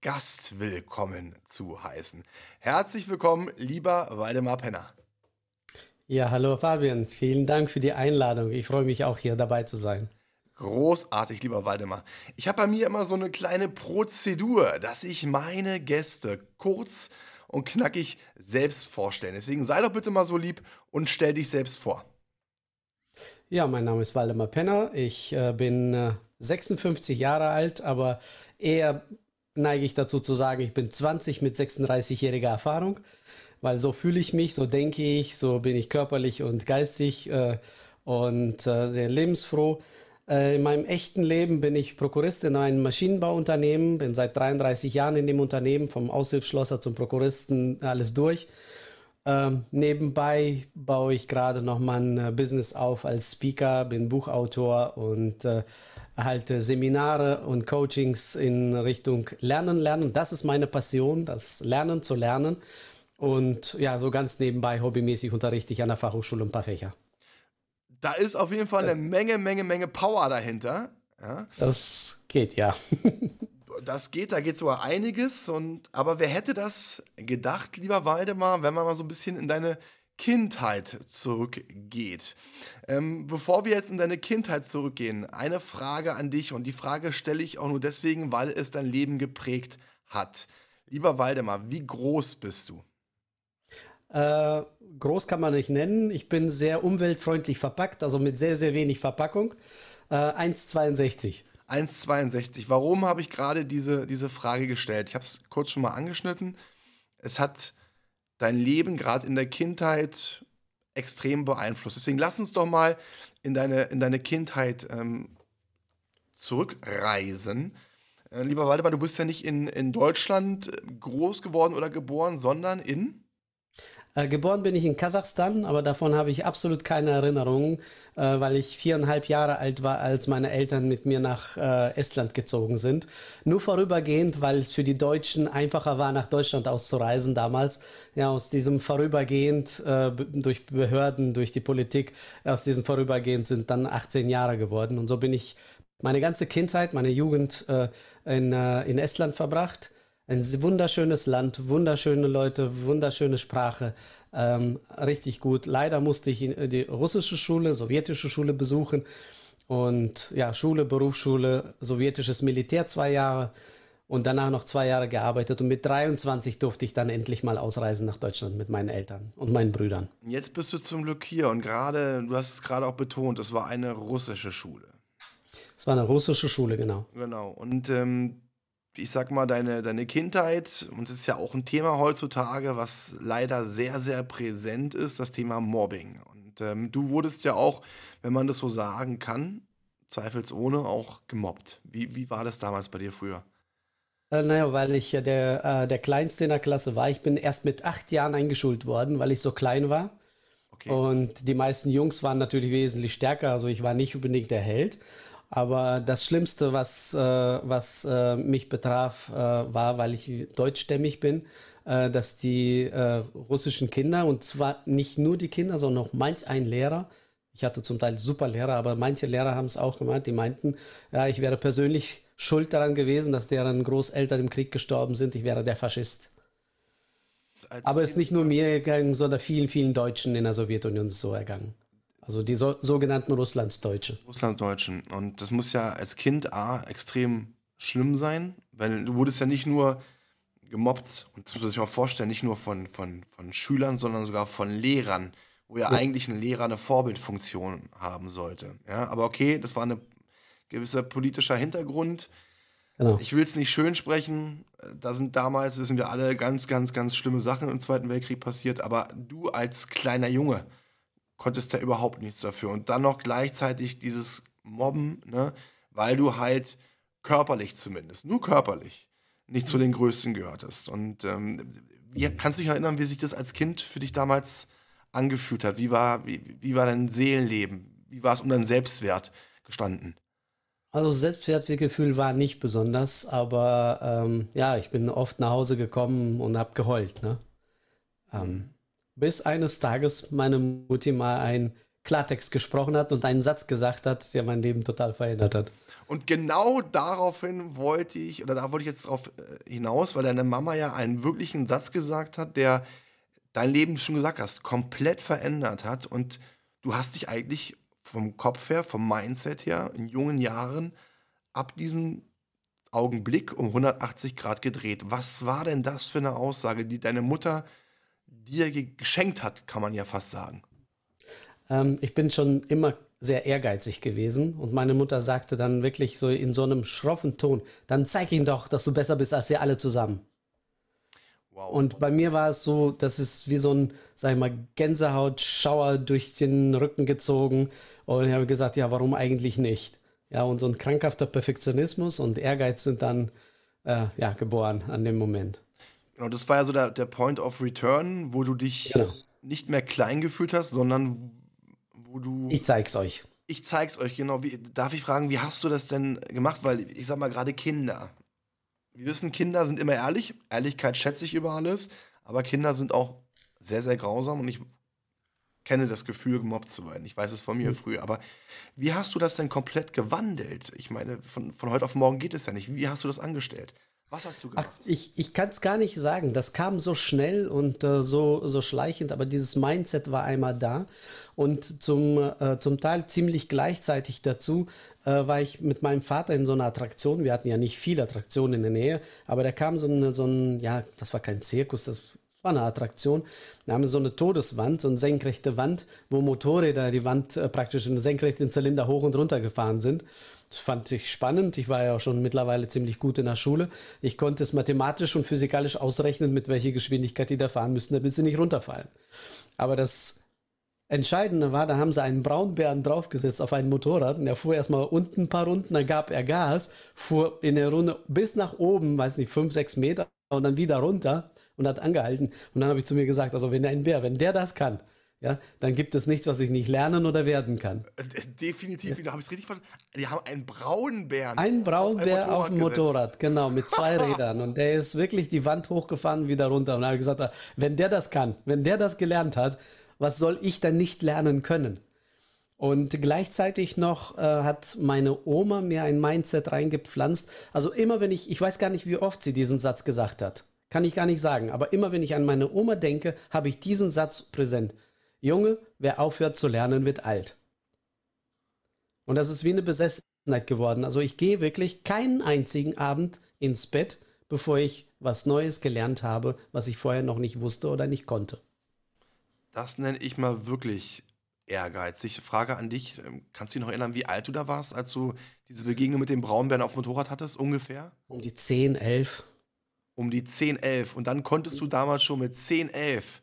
Gast willkommen zu heißen. Herzlich willkommen, lieber Waldemar Penner. Ja, hallo Fabian, vielen Dank für die Einladung. Ich freue mich auch hier dabei zu sein. Großartig, lieber Waldemar. Ich habe bei mir immer so eine kleine Prozedur, dass ich meine Gäste kurz und knackig selbst vorstelle. Deswegen sei doch bitte mal so lieb und stell dich selbst vor. Ja, mein Name ist Waldemar Penner. Ich äh, bin äh, 56 Jahre alt, aber eher neige ich dazu zu sagen, ich bin 20 mit 36-jähriger Erfahrung, weil so fühle ich mich, so denke ich, so bin ich körperlich und geistig äh, und äh, sehr lebensfroh. Äh, in meinem echten Leben bin ich Prokurist in einem Maschinenbauunternehmen, bin seit 33 Jahren in dem Unternehmen, vom Aushilfsschlosser zum Prokuristen, alles durch. Ähm, nebenbei baue ich gerade noch mein äh, Business auf als Speaker, bin Buchautor und äh, halte Seminare und Coachings in Richtung Lernen, Lernen. Das ist meine Passion, das Lernen zu lernen. Und ja, so ganz nebenbei, hobbymäßig unterrichte ich an der Fachhochschule ein paar Fächer. Da ist auf jeden Fall eine Menge, Menge, Menge Power dahinter. Ja. Das geht, ja. das geht, da geht sogar einiges. Und, aber wer hätte das gedacht, lieber Waldemar, wenn man mal so ein bisschen in deine Kindheit zurückgeht? Ähm, bevor wir jetzt in deine Kindheit zurückgehen, eine Frage an dich. Und die Frage stelle ich auch nur deswegen, weil es dein Leben geprägt hat. Lieber Waldemar, wie groß bist du? Äh, groß kann man nicht nennen. Ich bin sehr umweltfreundlich verpackt, also mit sehr, sehr wenig Verpackung. Äh, 1,62. 1,62. Warum habe ich gerade diese, diese Frage gestellt? Ich habe es kurz schon mal angeschnitten. Es hat dein Leben gerade in der Kindheit extrem beeinflusst. Deswegen lass uns doch mal in deine, in deine Kindheit ähm, zurückreisen. Äh, lieber Waldemar, du bist ja nicht in, in Deutschland groß geworden oder geboren, sondern in? Äh, geboren bin ich in Kasachstan, aber davon habe ich absolut keine Erinnerungen, äh, weil ich viereinhalb Jahre alt war, als meine Eltern mit mir nach äh, Estland gezogen sind. Nur vorübergehend, weil es für die Deutschen einfacher war, nach Deutschland auszureisen damals. Ja, aus diesem vorübergehend äh, durch Behörden, durch die Politik, aus diesem vorübergehend sind dann 18 Jahre geworden. Und so bin ich meine ganze Kindheit, meine Jugend äh, in, in Estland verbracht. Ein wunderschönes Land, wunderschöne Leute, wunderschöne Sprache. Ähm, richtig gut. Leider musste ich die russische Schule, sowjetische Schule besuchen. Und ja, Schule, Berufsschule, sowjetisches Militär zwei Jahre und danach noch zwei Jahre gearbeitet. Und mit 23 durfte ich dann endlich mal ausreisen nach Deutschland mit meinen Eltern und meinen Brüdern. Jetzt bist du zum Glück hier und gerade, du hast es gerade auch betont, es war eine russische Schule. Es war eine russische Schule, genau. Genau. Und ähm, ich sag mal, deine, deine Kindheit, und das ist ja auch ein Thema heutzutage, was leider sehr, sehr präsent ist, das Thema Mobbing. Und ähm, du wurdest ja auch, wenn man das so sagen kann, zweifelsohne auch gemobbt. Wie, wie war das damals bei dir früher? Äh, naja, weil ich ja der, äh, der Kleinste in der Klasse war. Ich bin erst mit acht Jahren eingeschult worden, weil ich so klein war. Okay. Und die meisten Jungs waren natürlich wesentlich stärker. Also ich war nicht unbedingt der Held. Aber das Schlimmste, was, äh, was äh, mich betraf, äh, war, weil ich deutschstämmig bin, äh, dass die äh, russischen Kinder, und zwar nicht nur die Kinder, sondern auch manch ein Lehrer, ich hatte zum Teil super Lehrer, aber manche Lehrer haben es auch gemeint, die meinten, ja, ich wäre persönlich schuld daran gewesen, dass deren Großeltern im Krieg gestorben sind, ich wäre der Faschist. Als aber es ist nicht nur mir ergangen, sondern vielen, vielen Deutschen in der Sowjetunion so ergangen. Also die so, sogenannten Russlandsdeutsche. Russlandsdeutschen. Und das muss ja als Kind A extrem schlimm sein, weil du wurdest ja nicht nur gemobbt, und das muss man sich mal vorstellen, nicht nur von, von, von Schülern, sondern sogar von Lehrern, wo ja, ja. eigentlich ein Lehrer eine Vorbildfunktion haben sollte. Ja, aber okay, das war ein gewisser politischer Hintergrund. Genau. Ich will es nicht schön sprechen. Da sind damals, wissen wir alle, ganz, ganz, ganz schlimme Sachen im Zweiten Weltkrieg passiert. Aber du als kleiner Junge, konntest ja überhaupt nichts dafür. Und dann noch gleichzeitig dieses Mobben, ne, weil du halt körperlich zumindest, nur körperlich, nicht zu den Größten gehörtest. Und ähm, wie kannst du dich erinnern, wie sich das als Kind für dich damals angefühlt hat? Wie war, wie, wie war dein Seelenleben? Wie war es um deinen Selbstwert gestanden? Also Selbstwertgefühl war nicht besonders, aber ähm, ja, ich bin oft nach Hause gekommen und habe geheult. Ne? Ähm, bis eines Tages meine Mutti mal ein Klartext gesprochen hat und einen Satz gesagt hat, der mein Leben total verändert hat. Und genau daraufhin wollte ich, oder da wollte ich jetzt drauf äh, hinaus, weil deine Mama ja einen wirklichen Satz gesagt hat, der dein Leben, schon gesagt hast, komplett verändert hat. Und du hast dich eigentlich vom Kopf her, vom Mindset her, in jungen Jahren ab diesem Augenblick um 180 Grad gedreht. Was war denn das für eine Aussage, die deine Mutter dir geschenkt hat, kann man ja fast sagen? Ähm, ich bin schon immer sehr ehrgeizig gewesen und meine Mutter sagte dann wirklich so in so einem schroffen Ton, dann zeig ihm doch, dass du besser bist als wir alle zusammen. Wow. Und bei mir war es so, das ist wie so ein, sag ich mal, Gänsehautschauer durch den Rücken gezogen und ich habe gesagt, ja, warum eigentlich nicht? Ja, und so ein krankhafter Perfektionismus und Ehrgeiz sind dann äh, ja, geboren an dem Moment. Genau, das war ja so der, der Point of Return, wo du dich genau. nicht mehr klein gefühlt hast, sondern wo du. Ich zeig's euch. Ich zeig's euch, genau. Wie, darf ich fragen, wie hast du das denn gemacht? Weil ich sag mal, gerade Kinder. Wir wissen, Kinder sind immer ehrlich. Ehrlichkeit schätze ich über alles. Aber Kinder sind auch sehr, sehr grausam und ich kenne das Gefühl, gemobbt zu werden. Ich weiß es von mir mhm. früher. Aber wie hast du das denn komplett gewandelt? Ich meine, von, von heute auf morgen geht es ja nicht. Wie hast du das angestellt? Was hast du gemacht? Ach, ich ich kann es gar nicht sagen. Das kam so schnell und äh, so, so schleichend, aber dieses Mindset war einmal da. Und zum, äh, zum Teil ziemlich gleichzeitig dazu äh, war ich mit meinem Vater in so einer Attraktion. Wir hatten ja nicht viele Attraktionen in der Nähe, aber da kam so, eine, so ein, ja, das war kein Zirkus, das war eine Attraktion. Da haben wir so eine Todeswand, so eine senkrechte Wand, wo Motorräder die Wand äh, praktisch in senkrechten Zylinder hoch und runter gefahren sind. Das fand ich spannend. Ich war ja auch schon mittlerweile ziemlich gut in der Schule. Ich konnte es mathematisch und physikalisch ausrechnen, mit welcher Geschwindigkeit die da fahren müssten, damit sie nicht runterfallen. Aber das Entscheidende war, da haben sie einen Braunbären draufgesetzt auf ein Motorrad und er fuhr erstmal unten ein paar Runden, dann gab er Gas, fuhr in der Runde bis nach oben, weiß nicht, fünf, sechs Meter und dann wieder runter und hat angehalten. Und dann habe ich zu mir gesagt, also wenn ein Bär, wenn der das kann, ja, dann gibt es nichts, was ich nicht lernen oder werden kann. Äh, definitiv, ja. da habe ich es richtig verstanden. Die haben einen Braunbären. Einen Braunbär auf dem Motorrad, genau, mit zwei Rädern. Und der ist wirklich die Wand hochgefahren wieder runter. Und da habe ich gesagt, wenn der das kann, wenn der das gelernt hat, was soll ich dann nicht lernen können? Und gleichzeitig noch äh, hat meine Oma mir ein Mindset reingepflanzt. Also immer wenn ich, ich weiß gar nicht, wie oft sie diesen Satz gesagt hat. Kann ich gar nicht sagen. Aber immer wenn ich an meine Oma denke, habe ich diesen Satz präsent. Junge, wer aufhört zu lernen, wird alt. Und das ist wie eine Besessenheit geworden. Also ich gehe wirklich keinen einzigen Abend ins Bett, bevor ich was Neues gelernt habe, was ich vorher noch nicht wusste oder nicht konnte. Das nenne ich mal wirklich Ehrgeiz. Ich frage an dich, ähm, kannst du dich noch erinnern, wie alt du da warst, als du diese Begegnung mit dem Braunbären auf dem Motorrad hattest, ungefähr? Um die 10, 11. Um die 10, 11. Und dann konntest du damals schon mit 10, 11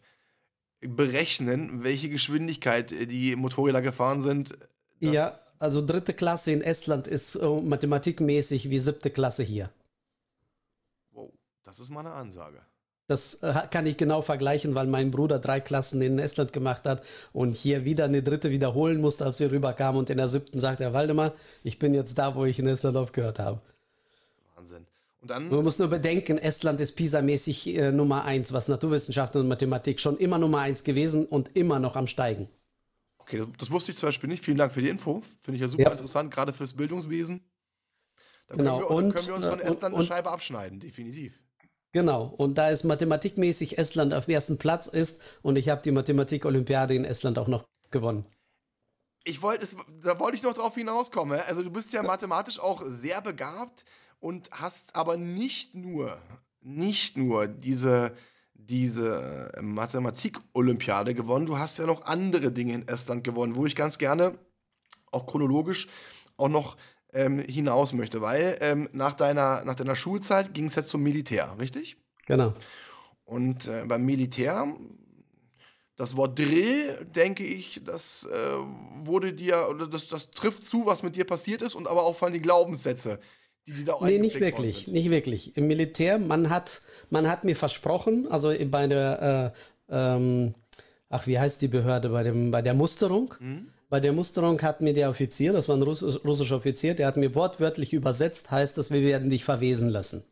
berechnen, welche Geschwindigkeit äh, die Motorräder gefahren sind? Ja, also dritte Klasse in Estland ist äh, mathematikmäßig wie siebte Klasse hier. Wow, das ist mal eine Ansage. Das äh, kann ich genau vergleichen, weil mein Bruder drei Klassen in Estland gemacht hat und hier wieder eine dritte wiederholen musste, als wir rüberkamen. Und in der siebten sagt er, Waldemar, ich bin jetzt da, wo ich in Estland aufgehört habe. Dann, Man muss nur bedenken, Estland ist PISA-mäßig äh, Nummer eins, was Naturwissenschaften und Mathematik schon immer Nummer eins gewesen und immer noch am Steigen. Okay, das, das wusste ich zum Beispiel nicht. Vielen Dank für die Info. Finde ich ja super ja. interessant, gerade fürs Bildungswesen. Da genau. können, wir, und, können wir uns von äh, Estland und, eine Scheibe abschneiden, definitiv. Genau, und da es mathematikmäßig Estland auf dem ersten Platz ist und ich habe die Mathematik-Olympiade in Estland auch noch gewonnen. Ich wollte, da wollte ich noch drauf hinauskommen. Also du bist ja mathematisch auch sehr begabt und hast aber nicht nur, nicht nur diese, diese Mathematik-Olympiade gewonnen, du hast ja noch andere Dinge in Estland gewonnen, wo ich ganz gerne auch chronologisch auch noch ähm, hinaus möchte, weil ähm, nach, deiner, nach deiner Schulzeit ging es jetzt zum Militär, richtig? Genau. Und äh, beim Militär, das Wort Drill, denke ich, das äh, wurde dir, oder das, das trifft zu, was mit dir passiert ist und aber auch vor allem die Glaubenssätze, Die, die da auch nee, nicht wirklich, nicht wirklich. Im Militär, man hat, man hat mir versprochen, also bei der, äh, ähm, ach, wie heißt die Behörde, bei, dem, bei der Musterung. Mhm. Bei der Musterung hat mir der Offizier, das war ein russischer Offizier, der hat mir wortwörtlich übersetzt, heißt das, wir werden dich verwesen lassen.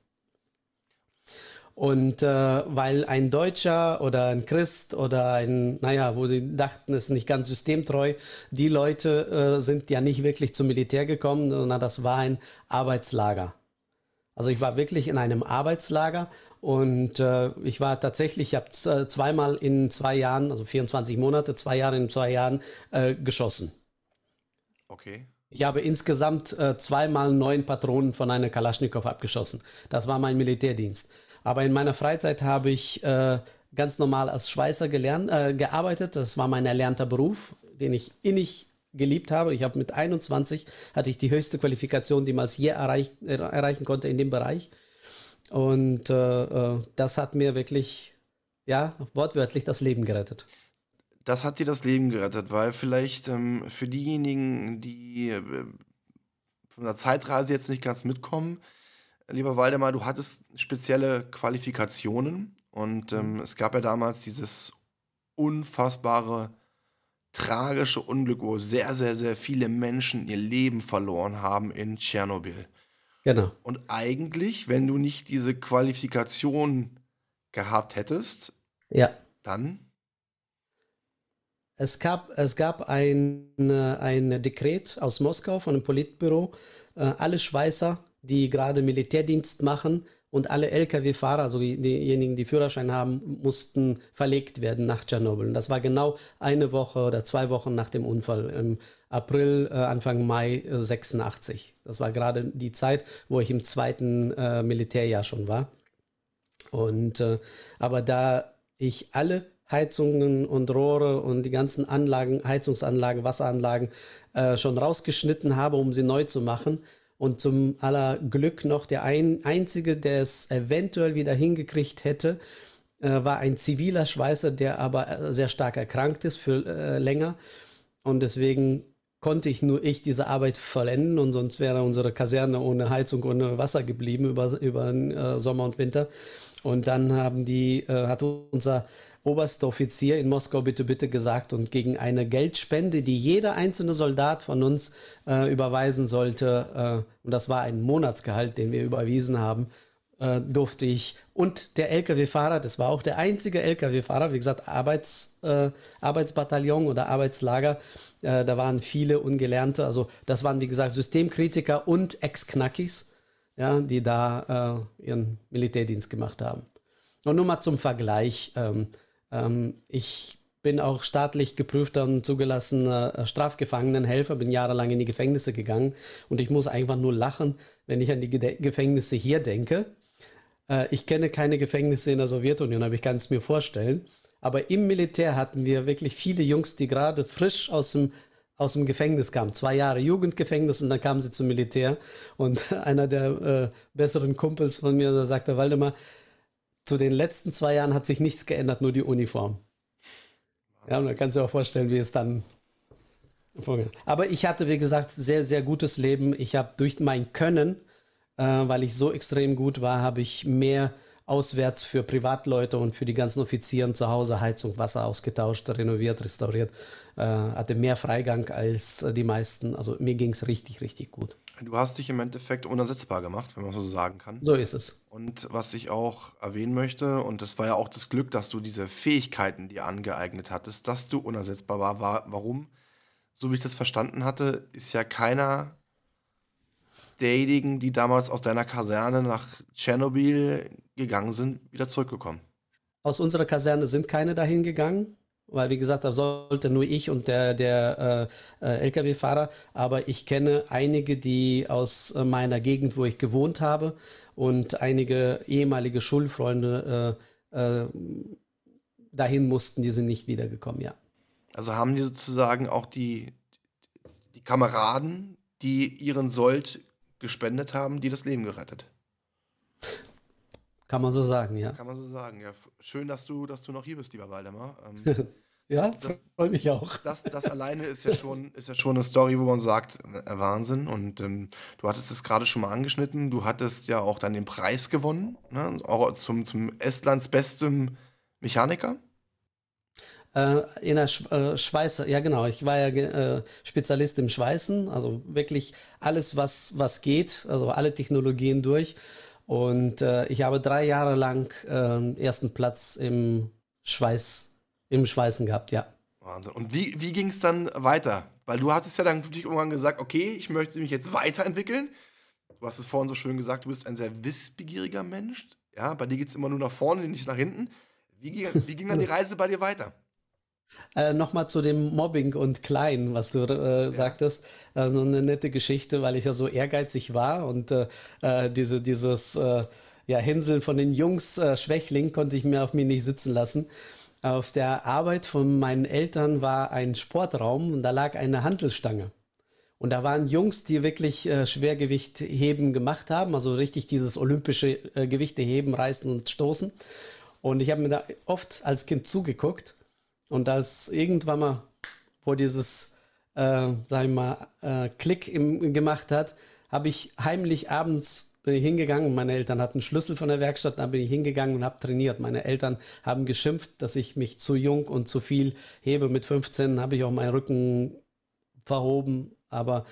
Und äh, weil ein Deutscher oder ein Christ oder ein, naja, wo sie dachten, es ist nicht ganz systemtreu, die Leute äh, sind ja nicht wirklich zum Militär gekommen, sondern das war ein Arbeitslager. Also ich war wirklich in einem Arbeitslager und äh, ich war tatsächlich, ich habe äh, zweimal in zwei Jahren, also 24 Monate, zwei Jahre in zwei Jahren äh, geschossen. Okay. Ich habe insgesamt äh, zweimal neun Patronen von einer Kalaschnikow abgeschossen. Das war mein Militärdienst. Aber in meiner Freizeit habe ich äh, ganz normal als Schweißer gelernt, äh, gearbeitet. Das war mein erlernter Beruf, den ich innig geliebt habe. Ich habe mit 21 hatte ich die höchste Qualifikation, die man als je erreich, er, erreichen konnte in dem Bereich. Und äh, äh, das hat mir wirklich, ja, wortwörtlich das Leben gerettet. Das hat dir das Leben gerettet, weil vielleicht ähm, für diejenigen, die äh, von der Zeitreise jetzt nicht ganz mitkommen, lieber Waldemar, du hattest spezielle Qualifikationen und ähm, mhm. es gab ja damals dieses unfassbare, tragische Unglück, wo sehr, sehr, sehr viele Menschen ihr Leben verloren haben in Tschernobyl. Genau. Und eigentlich, wenn du nicht diese Qualifikation gehabt hättest, ja. dann es gab, es gab ein, ein Dekret aus Moskau von dem Politbüro. Äh, alle Schweißer die gerade Militärdienst machen und alle Lkw-Fahrer, also diejenigen, die Führerschein haben, mussten verlegt werden nach Tschernobyl. Und das war genau eine Woche oder zwei Wochen nach dem Unfall im April, äh, Anfang Mai 86. Das war gerade die Zeit, wo ich im zweiten äh, Militärjahr schon war. Und äh, aber da ich alle Heizungen und Rohre und die ganzen Anlagen, Heizungsanlagen, Wasseranlagen äh, schon rausgeschnitten habe, um sie neu zu machen, und zum aller Glück noch der ein, Einzige, der es eventuell wieder hingekriegt hätte, äh, war ein ziviler Schweißer, der aber äh, sehr stark erkrankt ist für äh, länger. Und deswegen konnte ich nur ich diese Arbeit vollenden und sonst wäre unsere Kaserne ohne Heizung, ohne Wasser geblieben über, über äh, Sommer und Winter. Und dann haben die, äh, hat unser oberster Offizier in Moskau bitte, bitte gesagt und gegen eine Geldspende, die jeder einzelne Soldat von uns äh, überweisen sollte, äh, und das war ein Monatsgehalt, den wir überwiesen haben, äh, durfte ich und der Lkw-Fahrer, das war auch der einzige Lkw-Fahrer, wie gesagt, Arbeits, äh, Arbeitsbataillon oder Arbeitslager, äh, da waren viele Ungelernte, also das waren wie gesagt Systemkritiker und Ex-Knackis, ja, die da äh, ihren Militärdienst gemacht haben. Und nur mal zum Vergleich, ähm, ähm, ich bin auch staatlich geprüfter und zugelassener äh, Strafgefangenenhelfer, bin jahrelang in die Gefängnisse gegangen und ich muss einfach nur lachen, wenn ich an die Gefängnisse hier denke. Äh, ich kenne keine Gefängnisse in der Sowjetunion, aber ich kann es mir vorstellen. Aber im Militär hatten wir wirklich viele Jungs, die gerade frisch aus dem, aus dem Gefängnis kamen. Zwei Jahre Jugendgefängnis und dann kamen sie zum Militär. Und einer der äh, besseren Kumpels von mir, da sagte Waldemar, zu den letzten zwei Jahren hat sich nichts geändert, nur die Uniform. Ja, kannst du dir auch vorstellen, wie es dann. Aber ich hatte, wie gesagt, sehr, sehr gutes Leben. Ich habe durch mein Können, äh, weil ich so extrem gut war, habe ich mehr auswärts für Privatleute und für die ganzen Offizieren zu Hause Heizung, Wasser ausgetauscht, renoviert, restauriert. Äh, hatte mehr Freigang als die meisten. Also mir ging es richtig, richtig gut. Du hast dich im Endeffekt unersetzbar gemacht, wenn man so sagen kann. So ist es. Und was ich auch erwähnen möchte, und das war ja auch das Glück, dass du diese Fähigkeiten dir angeeignet hattest, dass du unersetzbar war. war warum? So wie ich das verstanden hatte, ist ja keiner derjenigen, die damals aus deiner Kaserne nach Tschernobyl gegangen sind, wieder zurückgekommen. Aus unserer Kaserne sind keine dahin gegangen weil wie gesagt, da sollte nur ich und der, der äh, äh Lkw-Fahrer, aber ich kenne einige, die aus äh, meiner Gegend, wo ich gewohnt habe und einige ehemalige Schulfreunde äh, äh, dahin mussten, die sind nicht wiedergekommen, ja. Also haben die sozusagen auch die, die Kameraden, die ihren Sold gespendet haben, die das Leben gerettet? Kann man so sagen, ja. Kann man so sagen, ja. Schön, dass du, dass du noch hier bist, lieber Waldemar. Ähm, Ja, freue mich auch. Das, das alleine ist ja, schon, ist ja schon eine Story, wo man sagt, äh, Wahnsinn. Und ähm, du hattest es gerade schon mal angeschnitten. Du hattest ja auch dann den Preis gewonnen, ne? auch zum, zum Estlands bestem Mechaniker. Äh, in der Sch äh, Schweiß, ja genau, ich war ja äh, Spezialist im Schweißen, also wirklich alles, was, was geht, also alle Technologien durch. Und ich habe drei Jahre lang äh, ersten Platz im Schweiß, im Schweißen gehabt, ja. Wahnsinn. Und wie, wie ging es dann weiter? Weil du hattest ja dann wirklich irgendwann gesagt, okay, ich möchte mich jetzt weiterentwickeln. Du hast es vorhin so schön gesagt, du bist ein sehr wissbegieriger Mensch. Ja, bei dir geht es immer nur nach vorne, nicht nach hinten. Wie ging, wie ging dann die Reise bei dir weiter? Äh, Nochmal zu dem Mobbing und Klein, was du äh, ja. sagtest. Also eine nette Geschichte, weil ich ja so ehrgeizig war und äh, äh diese, dieses äh, ja, Hänseln von den Jungs Schwächling konnte ich mir auf mich nicht sitzen lassen. Auf der Arbeit von meinen Eltern war ein Sportraum und da lag eine Handelstange. Und da waren Jungs, die wirklich äh, Schwergewicht heben gemacht haben, also richtig dieses olympische äh, Gewichte heben, reißen und stoßen. Und ich habe mir da oft als Kind zugeguckt und als irgendwann mal, wo dieses, äh, sag ich mal, äh, Klick im, gemacht hat, habe ich heimlich abends bin ich hingegangen. Meine Eltern hatten Schlüssel von der Werkstatt, da bin ich hingegangen und habe trainiert. Meine Eltern haben geschimpft, dass ich mich zu jung und zu viel hebe. Mit 15 habe ich auch meinen Rücken verhoben. Aber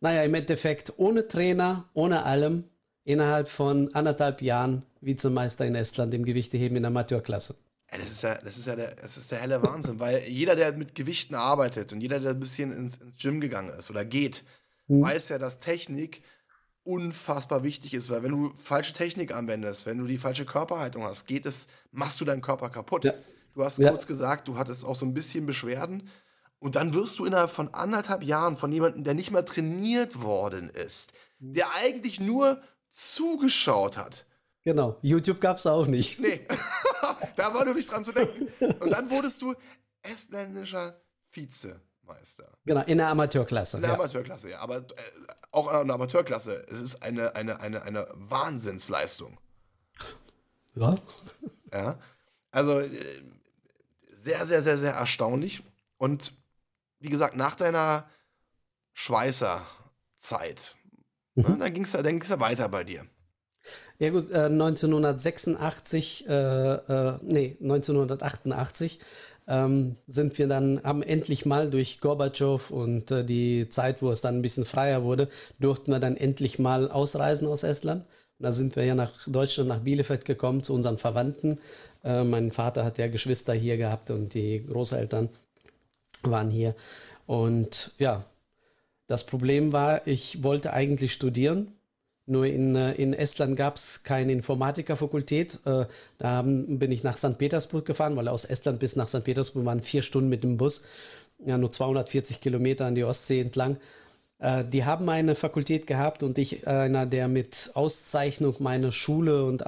naja, im Endeffekt ohne Trainer, ohne allem, innerhalb von anderthalb Jahren Vizemeister in Estland im Gewichteheben in der Amateurklasse. Ja, das ist ja, das ist ja der, das ist der helle Wahnsinn, weil jeder, der mit Gewichten arbeitet und jeder, der ein bisschen ins, ins Gym gegangen ist oder geht, mhm. weiß ja, dass Technik unfassbar wichtig ist, weil wenn du falsche Technik anwendest, wenn du die falsche Körperhaltung hast, geht es, machst du deinen Körper kaputt. Ja. Du hast ja. kurz gesagt, du hattest auch so ein bisschen Beschwerden und dann wirst du innerhalb von anderthalb Jahren von jemandem, der nicht mal trainiert worden ist, mhm. der eigentlich nur zugeschaut hat, Genau, YouTube gab es auch nicht. Nee, da war nur nicht dran zu denken. Und dann wurdest du estländischer Vizemeister. Genau, in der Amateurklasse. In der ja. Amateurklasse, ja. Aber äh, auch in der Amateurklasse, es ist eine, eine, eine, eine Wahnsinnsleistung. Ja. Ja. Also äh, sehr, sehr, sehr, sehr erstaunlich. Und wie gesagt, nach deiner Schweißerzeit, ne, mhm. ne, dann ging es dann ging's ja weiter bei dir. Ja gut, äh, 1986, äh, äh, nee, 1988 ähm, sind wir dann, haben endlich mal durch Gorbatschow und äh, die Zeit, wo es dann ein bisschen freier wurde, durften wir dann endlich mal ausreisen aus Estland. Und da sind wir ja nach Deutschland, nach Bielefeld gekommen, zu unseren Verwandten. Äh, mein Vater hat ja Geschwister hier gehabt und die Großeltern waren hier. Und ja, das Problem war, ich wollte eigentlich studieren, nur in, äh, in Estland gab es keine Informatikerfakultät. Äh, da bin ich nach St. Petersburg gefahren, weil aus Estland bis nach St. Petersburg waren vier Stunden mit dem Bus. Ja, nur 240 Kilometer an die Ostsee entlang. Äh, die haben eine Fakultät gehabt und ich, einer, der mit Auszeichnung meine Schule und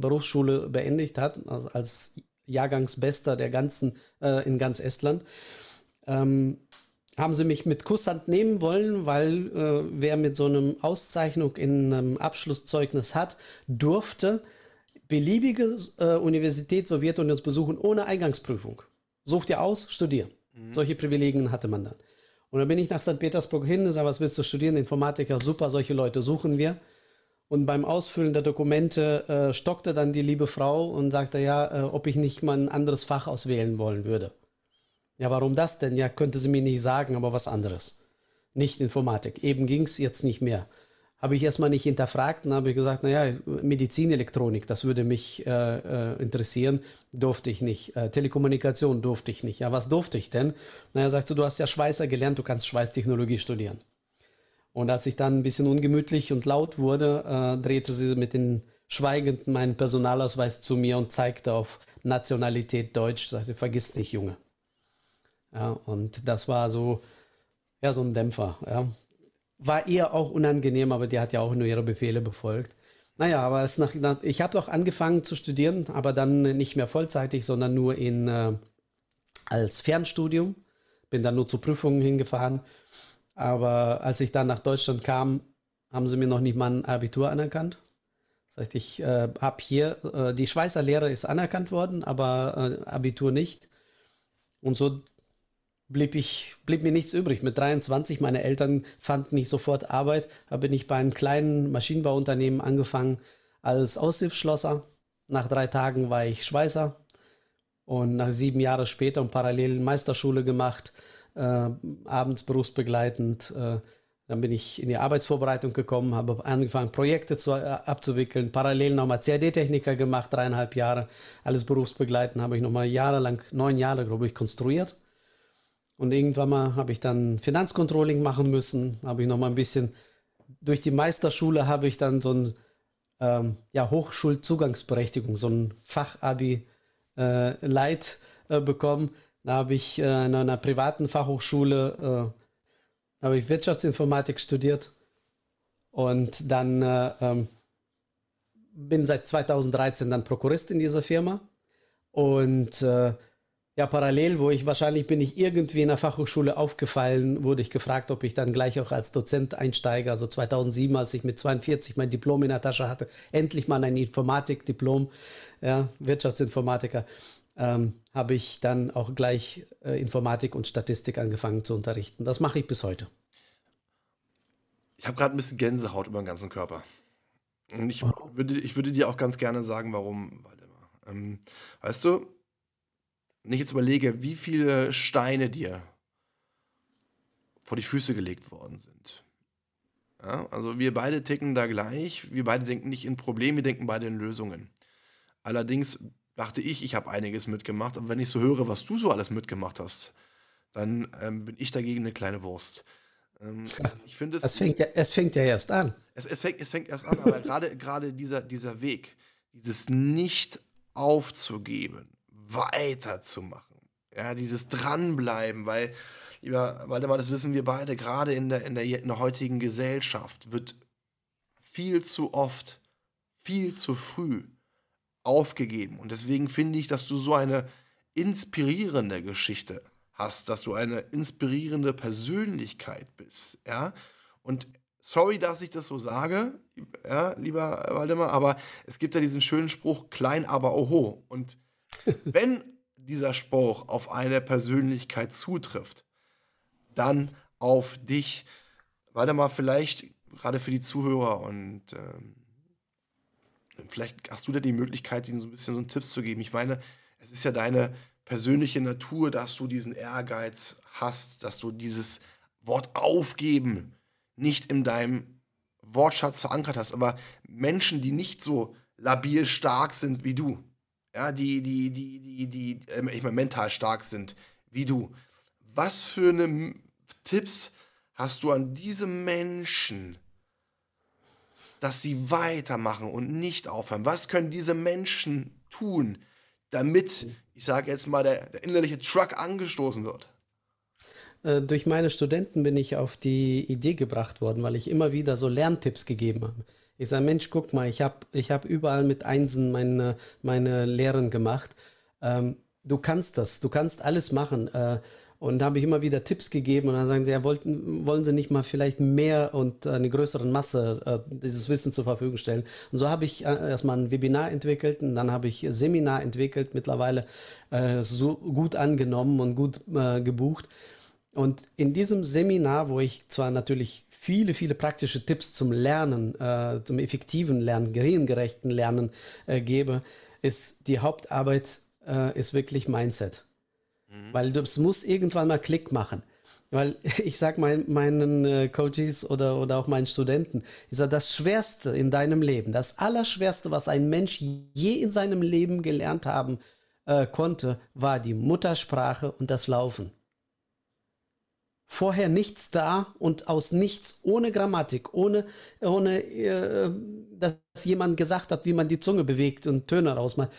Berufsschule beendigt hat, also als Jahrgangsbester der ganzen, in ganz Estland. Ähm, haben sie mich mit Kusshand nehmen wollen, weil äh, wer mit so einem Auszeichnung in einem Abschlusszeugnis hat, durfte beliebige äh, Universität Sowjetunions besuchen ohne Eingangsprüfung. Such dir aus, studier. Mhm. Solche Privilegien hatte man dann. Und dann bin ich nach St. Petersburg hin, sage, was willst du studieren? Informatiker, super, solche Leute suchen wir. Und beim Ausfüllen der Dokumente äh, stockte dann die liebe Frau und sagte, ja, äh, ob ich nicht mal ein anderes Fach auswählen wollen würde. Ja, warum das denn? Ja, könnte sie mir nicht sagen, aber was anderes. Nicht Informatik. Eben ging es jetzt nicht mehr. Habe ich erstmal nicht hinterfragt und habe gesagt, naja, Medizinelektronik, das würde mich äh, äh, interessieren, durfte ich nicht. Äh, Telekommunikation durfte ich nicht. Ja, was durfte ich denn? Naja, sagst du, du hast ja Schweißer gelernt, du kannst Schweißtechnologie studieren. Und als ich dann ein bisschen ungemütlich und laut wurde, äh, drehte sie mit den Schweigenden meinen Personalausweis zu mir und zeigte auf Nationalität Deutsch, sagte, vergiss nicht, Junge. Ja, und das war so, ja, so ein Dämpfer. Ja. War ihr auch unangenehm, aber die hat ja auch nur ihre Befehle befolgt. Naja, aber es nach, ich habe auch angefangen zu studieren, aber dann nicht mehr vollzeitig, sondern nur in, äh, als Fernstudium. Bin dann nur zu Prüfungen hingefahren. Aber als ich dann nach Deutschland kam, haben sie mir noch nicht mal ein Abitur anerkannt. Das heißt, ich äh, habe hier, äh, die Schweizer Lehre ist anerkannt worden, aber äh, Abitur nicht. und so blieb, ich, blieb mir nichts übrig. Mit 23, meine Eltern fanden nicht sofort Arbeit, da bin ich bei einem kleinen Maschinenbauunternehmen angefangen als Aushilfsschlosser. Nach drei Tagen war ich Schweißer und nach sieben Jahren später und parallel Meisterschule gemacht, äh, abends berufsbegleitend. Äh, dann bin ich in die Arbeitsvorbereitung gekommen, habe angefangen, Projekte zu, äh, abzuwickeln, parallel nochmal CAD-Techniker gemacht, dreieinhalb Jahre, alles berufsbegleitend, habe ich nochmal jahrelang, neun Jahre, glaube ich, konstruiert. Und irgendwann mal habe ich dann Finanzcontrolling machen müssen, habe ich nochmal ein bisschen, durch die Meisterschule habe ich dann so ein ähm, ja, Hochschulzugangsberechtigung, so ein Fachabi äh, äh, bekommen. Da habe ich äh, in einer privaten Fachhochschule äh, habe ich Wirtschaftsinformatik studiert und dann äh, ähm, bin seit 2013 dann Prokurist in dieser Firma und äh, ja, parallel, wo ich wahrscheinlich bin ich irgendwie in der Fachhochschule aufgefallen, wurde ich gefragt, ob ich dann gleich auch als Dozent einsteige. Also 2007, als ich mit 42 mein Diplom in der Tasche hatte, endlich mal ein Informatikdiplom, ja, Wirtschaftsinformatiker, ähm, habe ich dann auch gleich äh, Informatik und Statistik angefangen zu unterrichten. Das mache ich bis heute. Ich habe gerade ein bisschen Gänsehaut über den ganzen Körper. Und ich würde, ich würde dir auch ganz gerne sagen, warum, Waldemar. Ähm, weißt du, wenn ich jetzt überlege, wie viele Steine dir vor die Füße gelegt worden sind. Ja, also wir beide ticken da gleich, wir beide denken nicht in Problemen, wir denken beide in Lösungen. Allerdings dachte ich, ich habe einiges mitgemacht, aber wenn ich so höre, was du so alles mitgemacht hast, dann ähm, bin ich dagegen eine kleine Wurst. Ähm, ich finde es. Es fängt, ja, es fängt ja erst an. Es, es, fängt, es fängt erst an, aber gerade dieser, dieser Weg, dieses Nicht aufzugeben, weiterzumachen. Ja, dieses Dranbleiben, weil, lieber Waldemar, das wissen wir beide, gerade in der, in, der, in der heutigen Gesellschaft wird viel zu oft, viel zu früh aufgegeben. Und deswegen finde ich, dass du so eine inspirierende Geschichte hast, dass du eine inspirierende Persönlichkeit bist. Ja? Und sorry, dass ich das so sage, ja, lieber Waldemar, aber es gibt ja diesen schönen Spruch, klein aber oho. Und wenn dieser Spruch auf eine Persönlichkeit zutrifft, dann auf dich. Waldemar, vielleicht gerade für die Zuhörer und ähm, vielleicht hast du da die Möglichkeit, ihnen so ein bisschen so einen Tipps zu geben. Ich meine, es ist ja deine persönliche Natur, dass du diesen Ehrgeiz hast, dass du dieses Wort aufgeben nicht in deinem Wortschatz verankert hast. Aber Menschen, die nicht so labil stark sind wie du, ja, die, die, die, die, die, äh, ich meine, mental stark sind, wie du. Was für eine Tipps hast du an diese Menschen, dass sie weitermachen und nicht aufhören? Was können diese Menschen tun, damit, ich sage jetzt mal, der, der innerliche Truck angestoßen wird? Äh, durch meine Studenten bin ich auf die Idee gebracht worden, weil ich immer wieder so Lerntipps gegeben habe. Ich sage, Mensch, guck mal, ich habe ich hab überall mit Einsen meine, meine Lehren gemacht. Ähm, du kannst das, du kannst alles machen. Äh, und da habe ich immer wieder Tipps gegeben und dann sagen sie, ja, wollten, wollen sie nicht mal vielleicht mehr und eine größere Masse äh, dieses Wissen zur Verfügung stellen. Und so habe ich äh, erstmal ein Webinar entwickelt und dann habe ich Seminar entwickelt, mittlerweile äh, so gut angenommen und gut äh, gebucht. Und in diesem Seminar, wo ich zwar natürlich viele, viele praktische Tipps zum Lernen, äh, zum effektiven Lernen, gehirngerechten Lernen äh, gebe, ist die Hauptarbeit äh, ist wirklich Mindset. Mhm. Weil das muss irgendwann mal Klick machen. Weil ich sage mein, meinen äh, Coaches oder, oder auch meinen Studenten, ich sage, das Schwerste in deinem Leben, das Allerschwerste, was ein Mensch je in seinem Leben gelernt haben äh, konnte, war die Muttersprache und das Laufen vorher nichts da und aus nichts, ohne Grammatik, ohne, ohne äh, dass jemand gesagt hat, wie man die Zunge bewegt und Töne rausmacht.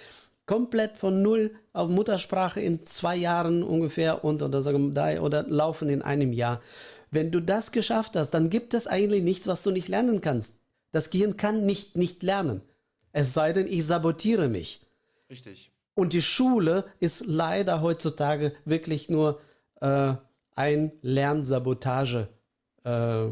Komplett von null auf Muttersprache in zwei Jahren ungefähr und oder, sagen wir, oder laufen in einem Jahr. Wenn du das geschafft hast, dann gibt es eigentlich nichts, was du nicht lernen kannst. Das Gehirn kann nicht nicht lernen. Es sei denn, ich sabotiere mich. Richtig. Und die Schule ist leider heutzutage wirklich nur äh, ein Lernsabotage, äh,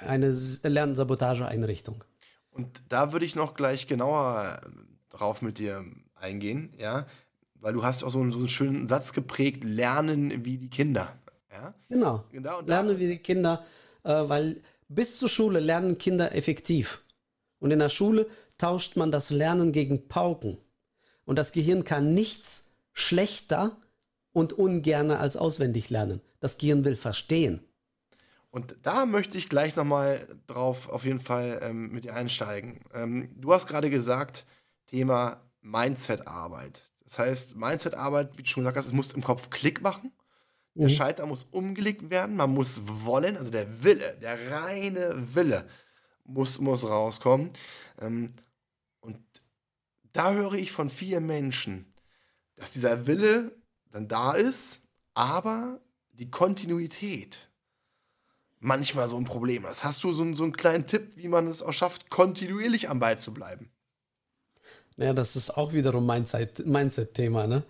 eine Lernsabotageeinrichtung. Und da würde ich noch gleich genauer drauf mit dir eingehen, ja. weil du hast auch so einen, so einen schönen Satz geprägt, lernen wie die Kinder. Ja? Genau. genau lernen wie die Kinder, äh, weil bis zur Schule lernen Kinder effektiv. Und in der Schule tauscht man das Lernen gegen Pauken. Und das Gehirn kann nichts schlechter und ungerner als auswendig lernen. Das Gehirn will verstehen. Und da möchte ich gleich nochmal drauf auf jeden Fall ähm, mit dir einsteigen. Ähm, du hast gerade gesagt, Thema Mindset-Arbeit. Das heißt, Mindset-Arbeit, wie du schon gesagt hast, es muss im Kopf Klick machen. Der mhm. Schalter muss umgelegt werden. Man muss wollen, also der Wille, der reine Wille muss, muss rauskommen. Ähm, und da höre ich von vielen Menschen, dass dieser Wille dann da ist, aber die Kontinuität manchmal so ein Problem ist. Hast du so, so einen kleinen Tipp, wie man es auch schafft, kontinuierlich am Ball zu bleiben? Ja, das ist auch wiederum Mindset-Thema, ne?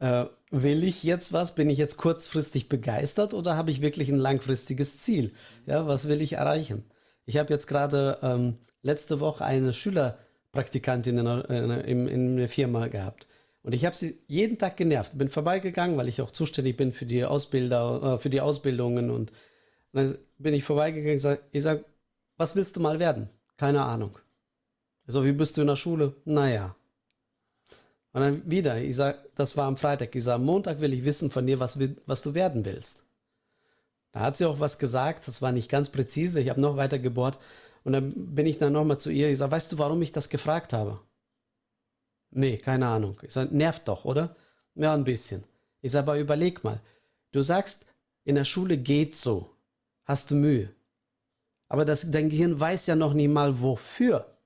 Äh, will ich jetzt was? Bin ich jetzt kurzfristig begeistert oder habe ich wirklich ein langfristiges Ziel? Ja, was will ich erreichen? Ich habe jetzt gerade ähm, letzte Woche eine Schülerpraktikantin in, einer, in, in der Firma gehabt. Und ich habe sie jeden Tag genervt. Bin vorbeigegangen, weil ich auch zuständig bin für die Ausbilder, äh, für die Ausbildungen. Und, dann bin ich vorbeigegangen und sage, ich sage, was willst du mal werden? Keine Ahnung. So, wie bist du in der Schule? Naja. Und dann wieder, ich sage, das war am Freitag. Ich sage, am Montag will ich wissen von dir, was, was du werden willst. Da hat sie auch was gesagt, das war nicht ganz präzise. Ich habe noch weiter gebohrt. Und dann bin ich dann nochmal zu ihr. Ich sage, weißt du, warum ich das gefragt habe? Nee, keine Ahnung. Ich sage, nervt doch, oder? Ja, ein bisschen. Ich sage, aber überleg mal. Du sagst, in der Schule geht so. Hast du Mühe. Aber das, dein Gehirn weiß ja noch nie mal wofür.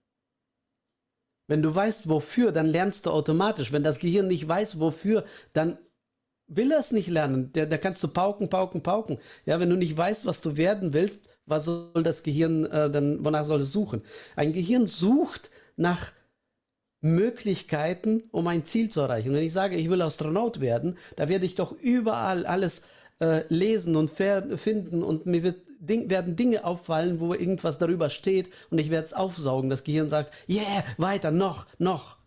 Wenn du weißt, wofür, dann lernst du automatisch. Wenn das Gehirn nicht weiß, wofür, dann will er es nicht lernen. Da, da kannst du pauken, pauken, pauken. Ja, wenn du nicht weißt, was du werden willst, was soll das Gehirn äh, dann, wonach soll es suchen? Ein Gehirn sucht nach Möglichkeiten, um ein Ziel zu erreichen. Wenn ich sage, ich will Astronaut werden, da werde ich doch überall alles äh, lesen und finden und mir wird Ding, werden Dinge auffallen, wo irgendwas darüber steht und ich werde es aufsaugen. Das Gehirn sagt, yeah, weiter, noch, noch.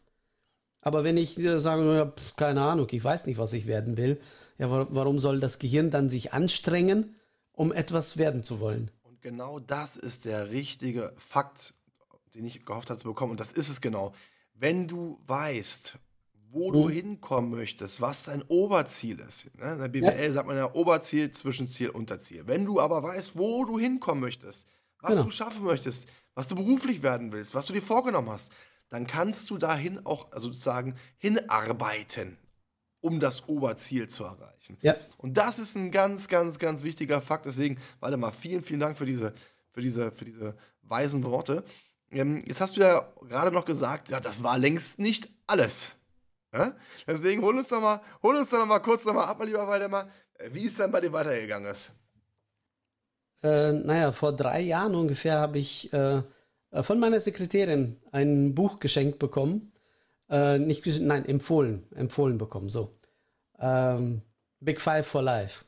Aber wenn ich äh, sage, ja, pf, keine Ahnung, ich weiß nicht, was ich werden will, ja, warum soll das Gehirn dann sich anstrengen, um etwas werden zu wollen? Und genau das ist der richtige Fakt, den ich gehofft habe zu bekommen. Und das ist es genau. Wenn du weißt, wo du mhm. hinkommen möchtest, was dein Oberziel ist. Ne? In der BWL ja. sagt man ja Oberziel, Zwischenziel, Unterziel. Wenn du aber weißt, wo du hinkommen möchtest, was genau. du schaffen möchtest, was du beruflich werden willst, was du dir vorgenommen hast, dann kannst du dahin auch also sozusagen hinarbeiten, um das Oberziel zu erreichen. Ja. Und das ist ein ganz, ganz, ganz wichtiger Fakt. Deswegen, Waldemar, vielen, vielen Dank für diese, für diese, für diese weisen Worte. Ähm, jetzt hast du ja gerade noch gesagt, ja, das war längst nicht alles. Deswegen hol uns doch mal, hol uns doch noch mal kurz noch mal ab, mein lieber Waldemar, äh, wie es dann bei dir weitergegangen ist. Äh, naja, vor drei Jahren ungefähr habe ich äh, von meiner Sekretärin ein Buch geschenkt bekommen. Äh, nicht nein, empfohlen, empfohlen bekommen, so. Ähm, Big Five for Life.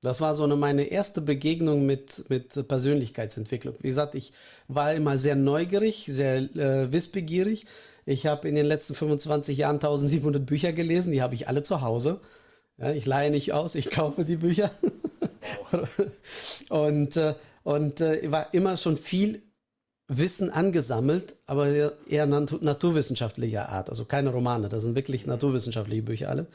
Das war so eine, meine erste Begegnung mit, mit Persönlichkeitsentwicklung. Wie gesagt, ich war immer sehr neugierig, sehr äh, wissbegierig. Ich habe in den letzten 25 Jahren 1700 Bücher gelesen, die habe ich alle zu Hause. Ja, ich leihe nicht aus, ich kaufe die Bücher. und äh, und äh, war immer schon viel Wissen angesammelt, aber eher naturwissenschaftlicher Art. Also keine Romane, das sind wirklich naturwissenschaftliche Bücher alle.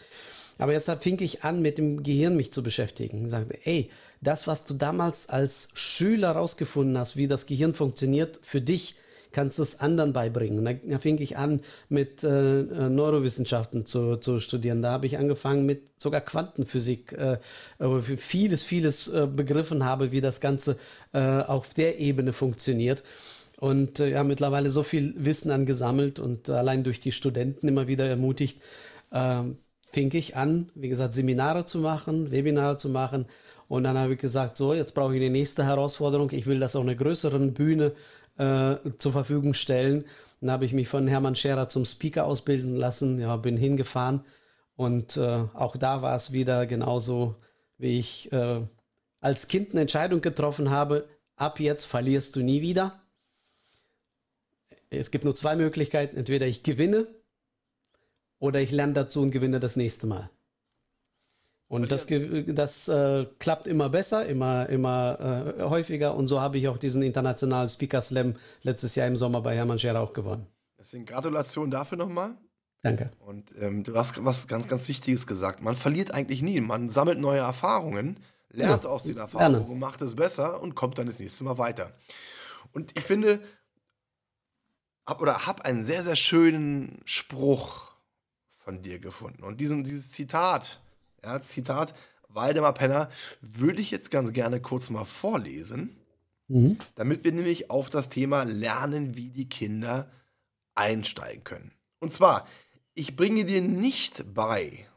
Aber jetzt fing ich an, mit dem Gehirn mich zu beschäftigen. Ich sagte, ey, das, was du damals als Schüler rausgefunden hast, wie das Gehirn funktioniert, für dich kannst du es anderen beibringen. Und da fing ich an, mit äh, äh, Neurowissenschaften zu, zu studieren. Da habe ich angefangen mit sogar Quantenphysik, äh, wo ich vieles, vieles äh, begriffen habe, wie das Ganze äh, auf der Ebene funktioniert. Und äh, ja, mittlerweile so viel Wissen angesammelt und allein durch die Studenten immer wieder ermutigt, ähm, fing ich an, wie gesagt, Seminare zu machen, Webinare zu machen. Und dann habe ich gesagt, so, jetzt brauche ich die nächste Herausforderung. Ich will das auf einer größeren Bühne äh, zur Verfügung stellen. Dann habe ich mich von Hermann Scherer zum Speaker ausbilden lassen. Ja, bin hingefahren. Und äh, auch da war es wieder genauso, wie ich äh, als Kind eine Entscheidung getroffen habe. Ab jetzt verlierst du nie wieder. Es gibt nur zwei Möglichkeiten. Entweder ich gewinne oder ich lerne dazu und gewinne das nächste Mal. Und das, das äh, klappt immer besser, immer, immer äh, häufiger. Und so habe ich auch diesen internationalen Speaker Slam letztes Jahr im Sommer bei Hermann Scherer auch gewonnen. Deswegen Gratulation dafür nochmal. Danke. Und ähm, du hast was ganz, ganz Wichtiges gesagt. Man verliert eigentlich nie. Man sammelt neue Erfahrungen, lernt ja, aus den Erfahrungen und macht es besser und kommt dann das nächste Mal weiter. Und ich finde, hab, oder habe einen sehr, sehr schönen Spruch von dir gefunden. Und diesen, dieses Zitat, ja, Zitat Waldemar Penner, würde ich jetzt ganz gerne kurz mal vorlesen, mhm. damit wir nämlich auf das Thema Lernen wie die Kinder einsteigen können. Und zwar, ich bringe dir nicht bei,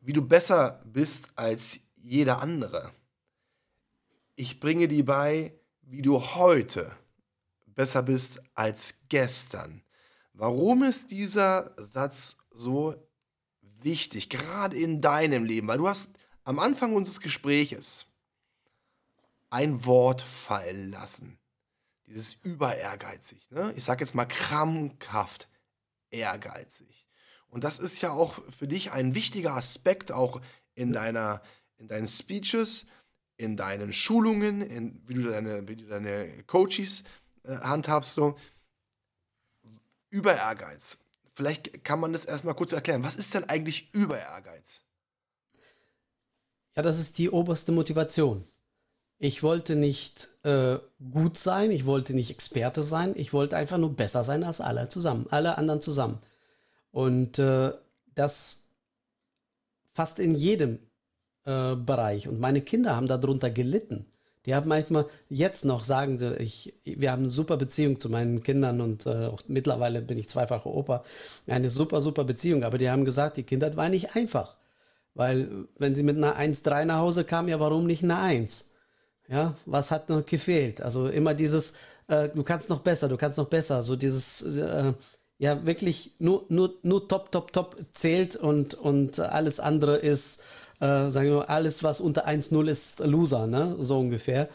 wie du besser bist als jeder andere. Ich bringe dir bei, wie du heute besser bist als gestern. Warum ist dieser Satz so wichtig, gerade in deinem Leben, weil du hast am Anfang unseres Gespräches ein Wort fallen lassen. Dieses überehrgeizig. Ne? Ich sage jetzt mal krampfhaft ehrgeizig. Und das ist ja auch für dich ein wichtiger Aspekt auch in deiner, in deinen Speeches, in deinen Schulungen, in, wie, du deine, wie du deine Coaches äh, handhabst. So. Über Ehrgeiz. Vielleicht kann man das erstmal kurz erklären. Was ist denn eigentlich über Ehrgeiz? Ja, das ist die oberste Motivation. Ich wollte nicht äh, gut sein, ich wollte nicht Experte sein, ich wollte einfach nur besser sein als alle zusammen, alle anderen zusammen. Und äh, das fast in jedem äh, Bereich. Und meine Kinder haben darunter gelitten. Die haben manchmal jetzt noch, sagen sie, ich, wir haben eine super Beziehung zu meinen Kindern und äh, auch mittlerweile bin ich zweifacher Opa. Eine super, super Beziehung. Aber die haben gesagt, die Kindheit war nicht einfach. Weil, wenn sie mit einer 1-3 nach Hause kamen, ja, warum nicht eine 1? Ja, was hat noch gefehlt? Also immer dieses, äh, du kannst noch besser, du kannst noch besser. So dieses, äh, ja, wirklich nur, nur, nur top, top, top zählt und, und alles andere ist äh, sagen wir alles, was unter 1-0 ist, Loser, ne? So ungefähr.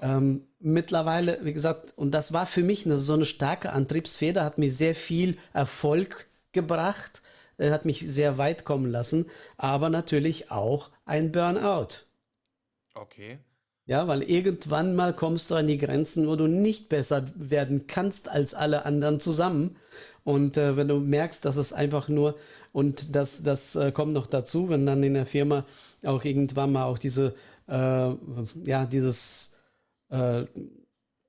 Ähm, mittlerweile, wie gesagt, und das war für mich eine, so eine starke Antriebsfeder, hat mir sehr viel Erfolg gebracht, äh, hat mich sehr weit kommen lassen, aber natürlich auch ein Burnout. Okay. Ja, weil irgendwann mal kommst du an die Grenzen, wo du nicht besser werden kannst als alle anderen zusammen. Und äh, wenn du merkst, dass es einfach nur, und das, das äh, kommt noch dazu, wenn dann in der Firma auch irgendwann mal auch diese, äh, ja, dieses, äh,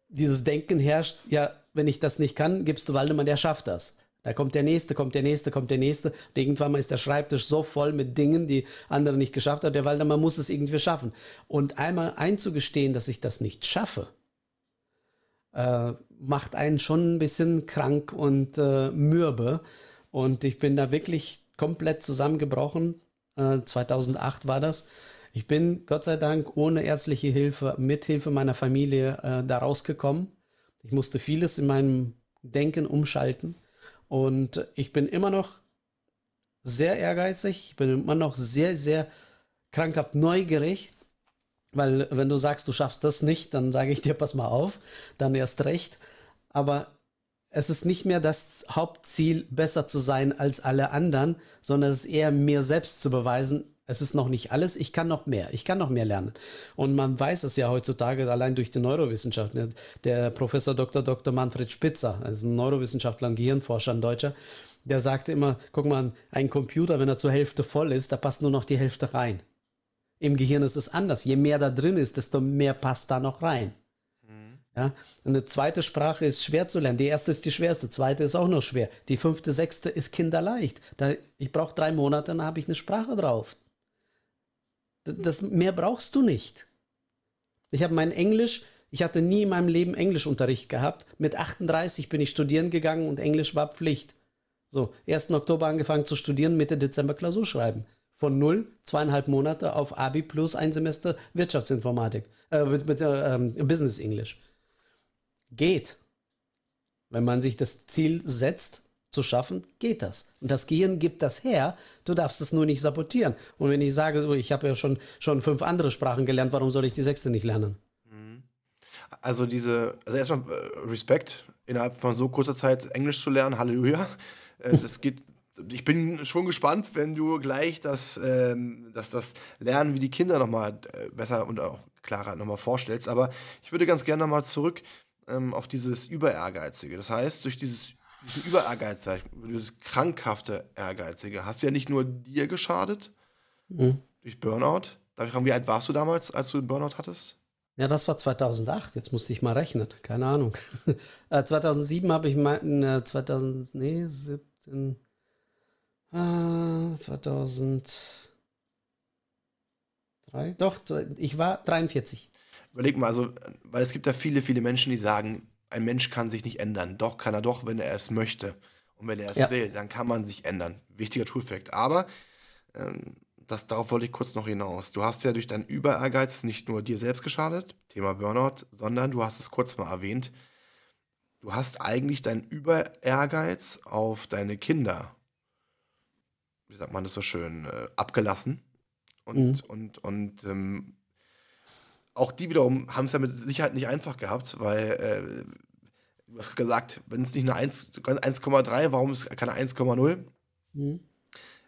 dieses Denken herrscht, ja, wenn ich das nicht kann, gibst du Waldemar, der schafft das. Da kommt der nächste, kommt der nächste, kommt der nächste. Und irgendwann mal ist der Schreibtisch so voll mit Dingen, die andere nicht geschafft haben. Der Waldemar muss es irgendwie schaffen. Und einmal einzugestehen, dass ich das nicht schaffe, äh, macht einen schon ein bisschen krank und äh, mürbe. Und ich bin da wirklich komplett zusammengebrochen. Äh, 2008 war das. Ich bin Gott sei Dank ohne ärztliche Hilfe, mit Hilfe meiner Familie äh, da rausgekommen. Ich musste vieles in meinem Denken umschalten. Und ich bin immer noch sehr ehrgeizig. Ich bin immer noch sehr, sehr krankhaft neugierig. Weil wenn du sagst, du schaffst das nicht, dann sage ich dir, pass mal auf, dann erst recht. Aber es ist nicht mehr das Hauptziel, besser zu sein als alle anderen, sondern es ist eher mir selbst zu beweisen, es ist noch nicht alles, ich kann noch mehr, ich kann noch mehr lernen. Und man weiß es ja heutzutage allein durch die Neurowissenschaft. Ne? Der Professor Dr. Dr. Manfred Spitzer, also ein Neurowissenschaftler, ein Gehirnforscher, ein Deutscher, der sagte immer, guck mal, ein Computer, wenn er zur Hälfte voll ist, da passt nur noch die Hälfte rein. Im Gehirn ist es anders. Je mehr da drin ist, desto mehr passt da noch rein. Mhm. Ja, eine zweite Sprache ist schwer zu lernen. Die erste ist die schwerste, die zweite ist auch noch schwer. Die fünfte, sechste ist kinderleicht. Da, ich brauche drei Monate, dann habe ich eine Sprache drauf. Das, mehr brauchst du nicht. Ich habe mein Englisch, ich hatte nie in meinem Leben Englischunterricht gehabt. Mit 38 bin ich studieren gegangen und Englisch war Pflicht. So, 1. Oktober angefangen zu studieren, Mitte Dezember Klausur schreiben von null, zweieinhalb Monate auf Abi plus ein Semester Wirtschaftsinformatik, äh, mit, mit äh, Business English. Geht. Wenn man sich das Ziel setzt, zu schaffen, geht das. Und das Gehirn gibt das her, du darfst es nur nicht sabotieren. Und wenn ich sage, oh, ich habe ja schon, schon fünf andere Sprachen gelernt, warum soll ich die sechste nicht lernen? Mhm. Also diese, also erstmal äh, Respekt, innerhalb von so kurzer Zeit Englisch zu lernen, Halleluja. Äh, das geht ich bin schon gespannt, wenn du gleich das, ähm, das, das Lernen wie die Kinder nochmal äh, besser und auch klarer nochmal vorstellst. Aber ich würde ganz gerne nochmal zurück ähm, auf dieses Überehrgeizige. Das heißt, durch dieses diesen Überehrgeiz, dieses krankhafte Ehrgeizige, hast du ja nicht nur dir geschadet mhm. durch Burnout. Darf ich fragen, wie alt warst du damals, als du Burnout hattest? Ja, das war 2008. Jetzt musste ich mal rechnen. Keine Ahnung. 2007 habe ich meinen, äh, 2000, nee, 17, äh, 2003, doch, ich war 43. Überleg mal, also, weil es gibt ja viele, viele Menschen, die sagen, ein Mensch kann sich nicht ändern. Doch, kann er doch, wenn er es möchte. Und wenn er es ja. will, dann kann man sich ändern. Wichtiger Toolfact. Aber ähm, das, darauf wollte ich kurz noch hinaus. Du hast ja durch deinen Überehrgeiz nicht nur dir selbst geschadet, Thema Burnout, sondern du hast es kurz mal erwähnt, du hast eigentlich deinen Überehrgeiz auf deine Kinder, wie sagt man das so schön, äh, abgelassen. Und, mhm. und, und ähm, auch die wiederum haben es ja mit Sicherheit nicht einfach gehabt, weil äh, du hast gesagt, wenn es nicht eine 1,3, warum ist keine 1,0? Mhm.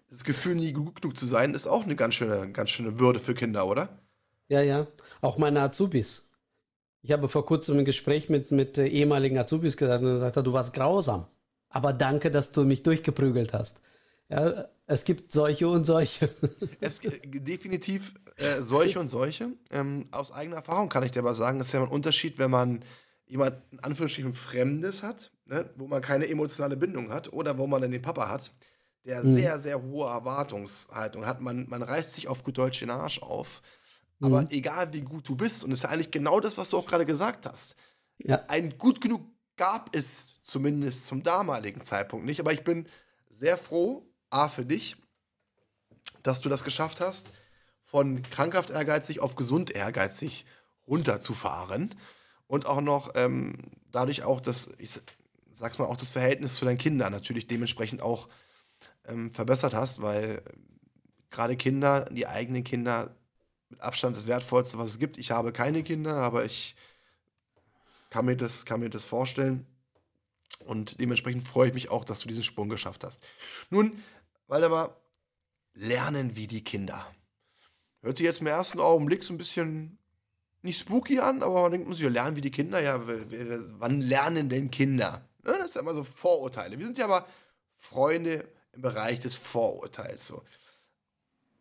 Das Gefühl, nie gut genug zu sein, ist auch eine ganz schöne, ganz schöne Bürde für Kinder, oder? Ja, ja. Auch meine Azubis. Ich habe vor kurzem ein Gespräch mit, mit ehemaligen Azubis gesagt und er sagte, du warst grausam. Aber danke, dass du mich durchgeprügelt hast. Ja, es gibt solche und solche. Es gibt definitiv äh, solche und solche. Ähm, aus eigener Erfahrung kann ich dir aber sagen, es ist ja ein Unterschied, wenn man jemand in Anführungsstrichen Fremdes hat, ne, wo man keine emotionale Bindung hat oder wo man dann den Papa hat, der mhm. sehr, sehr hohe Erwartungshaltung hat. Man, man reißt sich auf gut Deutsch den Arsch auf. Aber mhm. egal wie gut du bist, und es ist ja eigentlich genau das, was du auch gerade gesagt hast. Ja. Ein gut genug gab es zumindest zum damaligen Zeitpunkt nicht. Aber ich bin sehr froh, A, für dich, dass du das geschafft hast, von krankhaft ehrgeizig auf gesund ehrgeizig runterzufahren und auch noch ähm, dadurch auch das, ich sag's mal, auch das Verhältnis zu deinen Kindern natürlich dementsprechend auch ähm, verbessert hast, weil äh, gerade Kinder, die eigenen Kinder, mit Abstand das Wertvollste, was es gibt. Ich habe keine Kinder, aber ich kann mir das, kann mir das vorstellen. Und dementsprechend freue ich mich auch, dass du diesen Sprung geschafft hast. Nun, Waldemar, lernen wie die Kinder. Hört sich jetzt im ersten Augenblick so ein bisschen nicht spooky an, aber man denkt, muss ja lernen wie die Kinder. Ja, wann lernen denn Kinder? Ne, das ist ja immer so Vorurteile. Wir sind ja aber Freunde im Bereich des Vorurteils. So.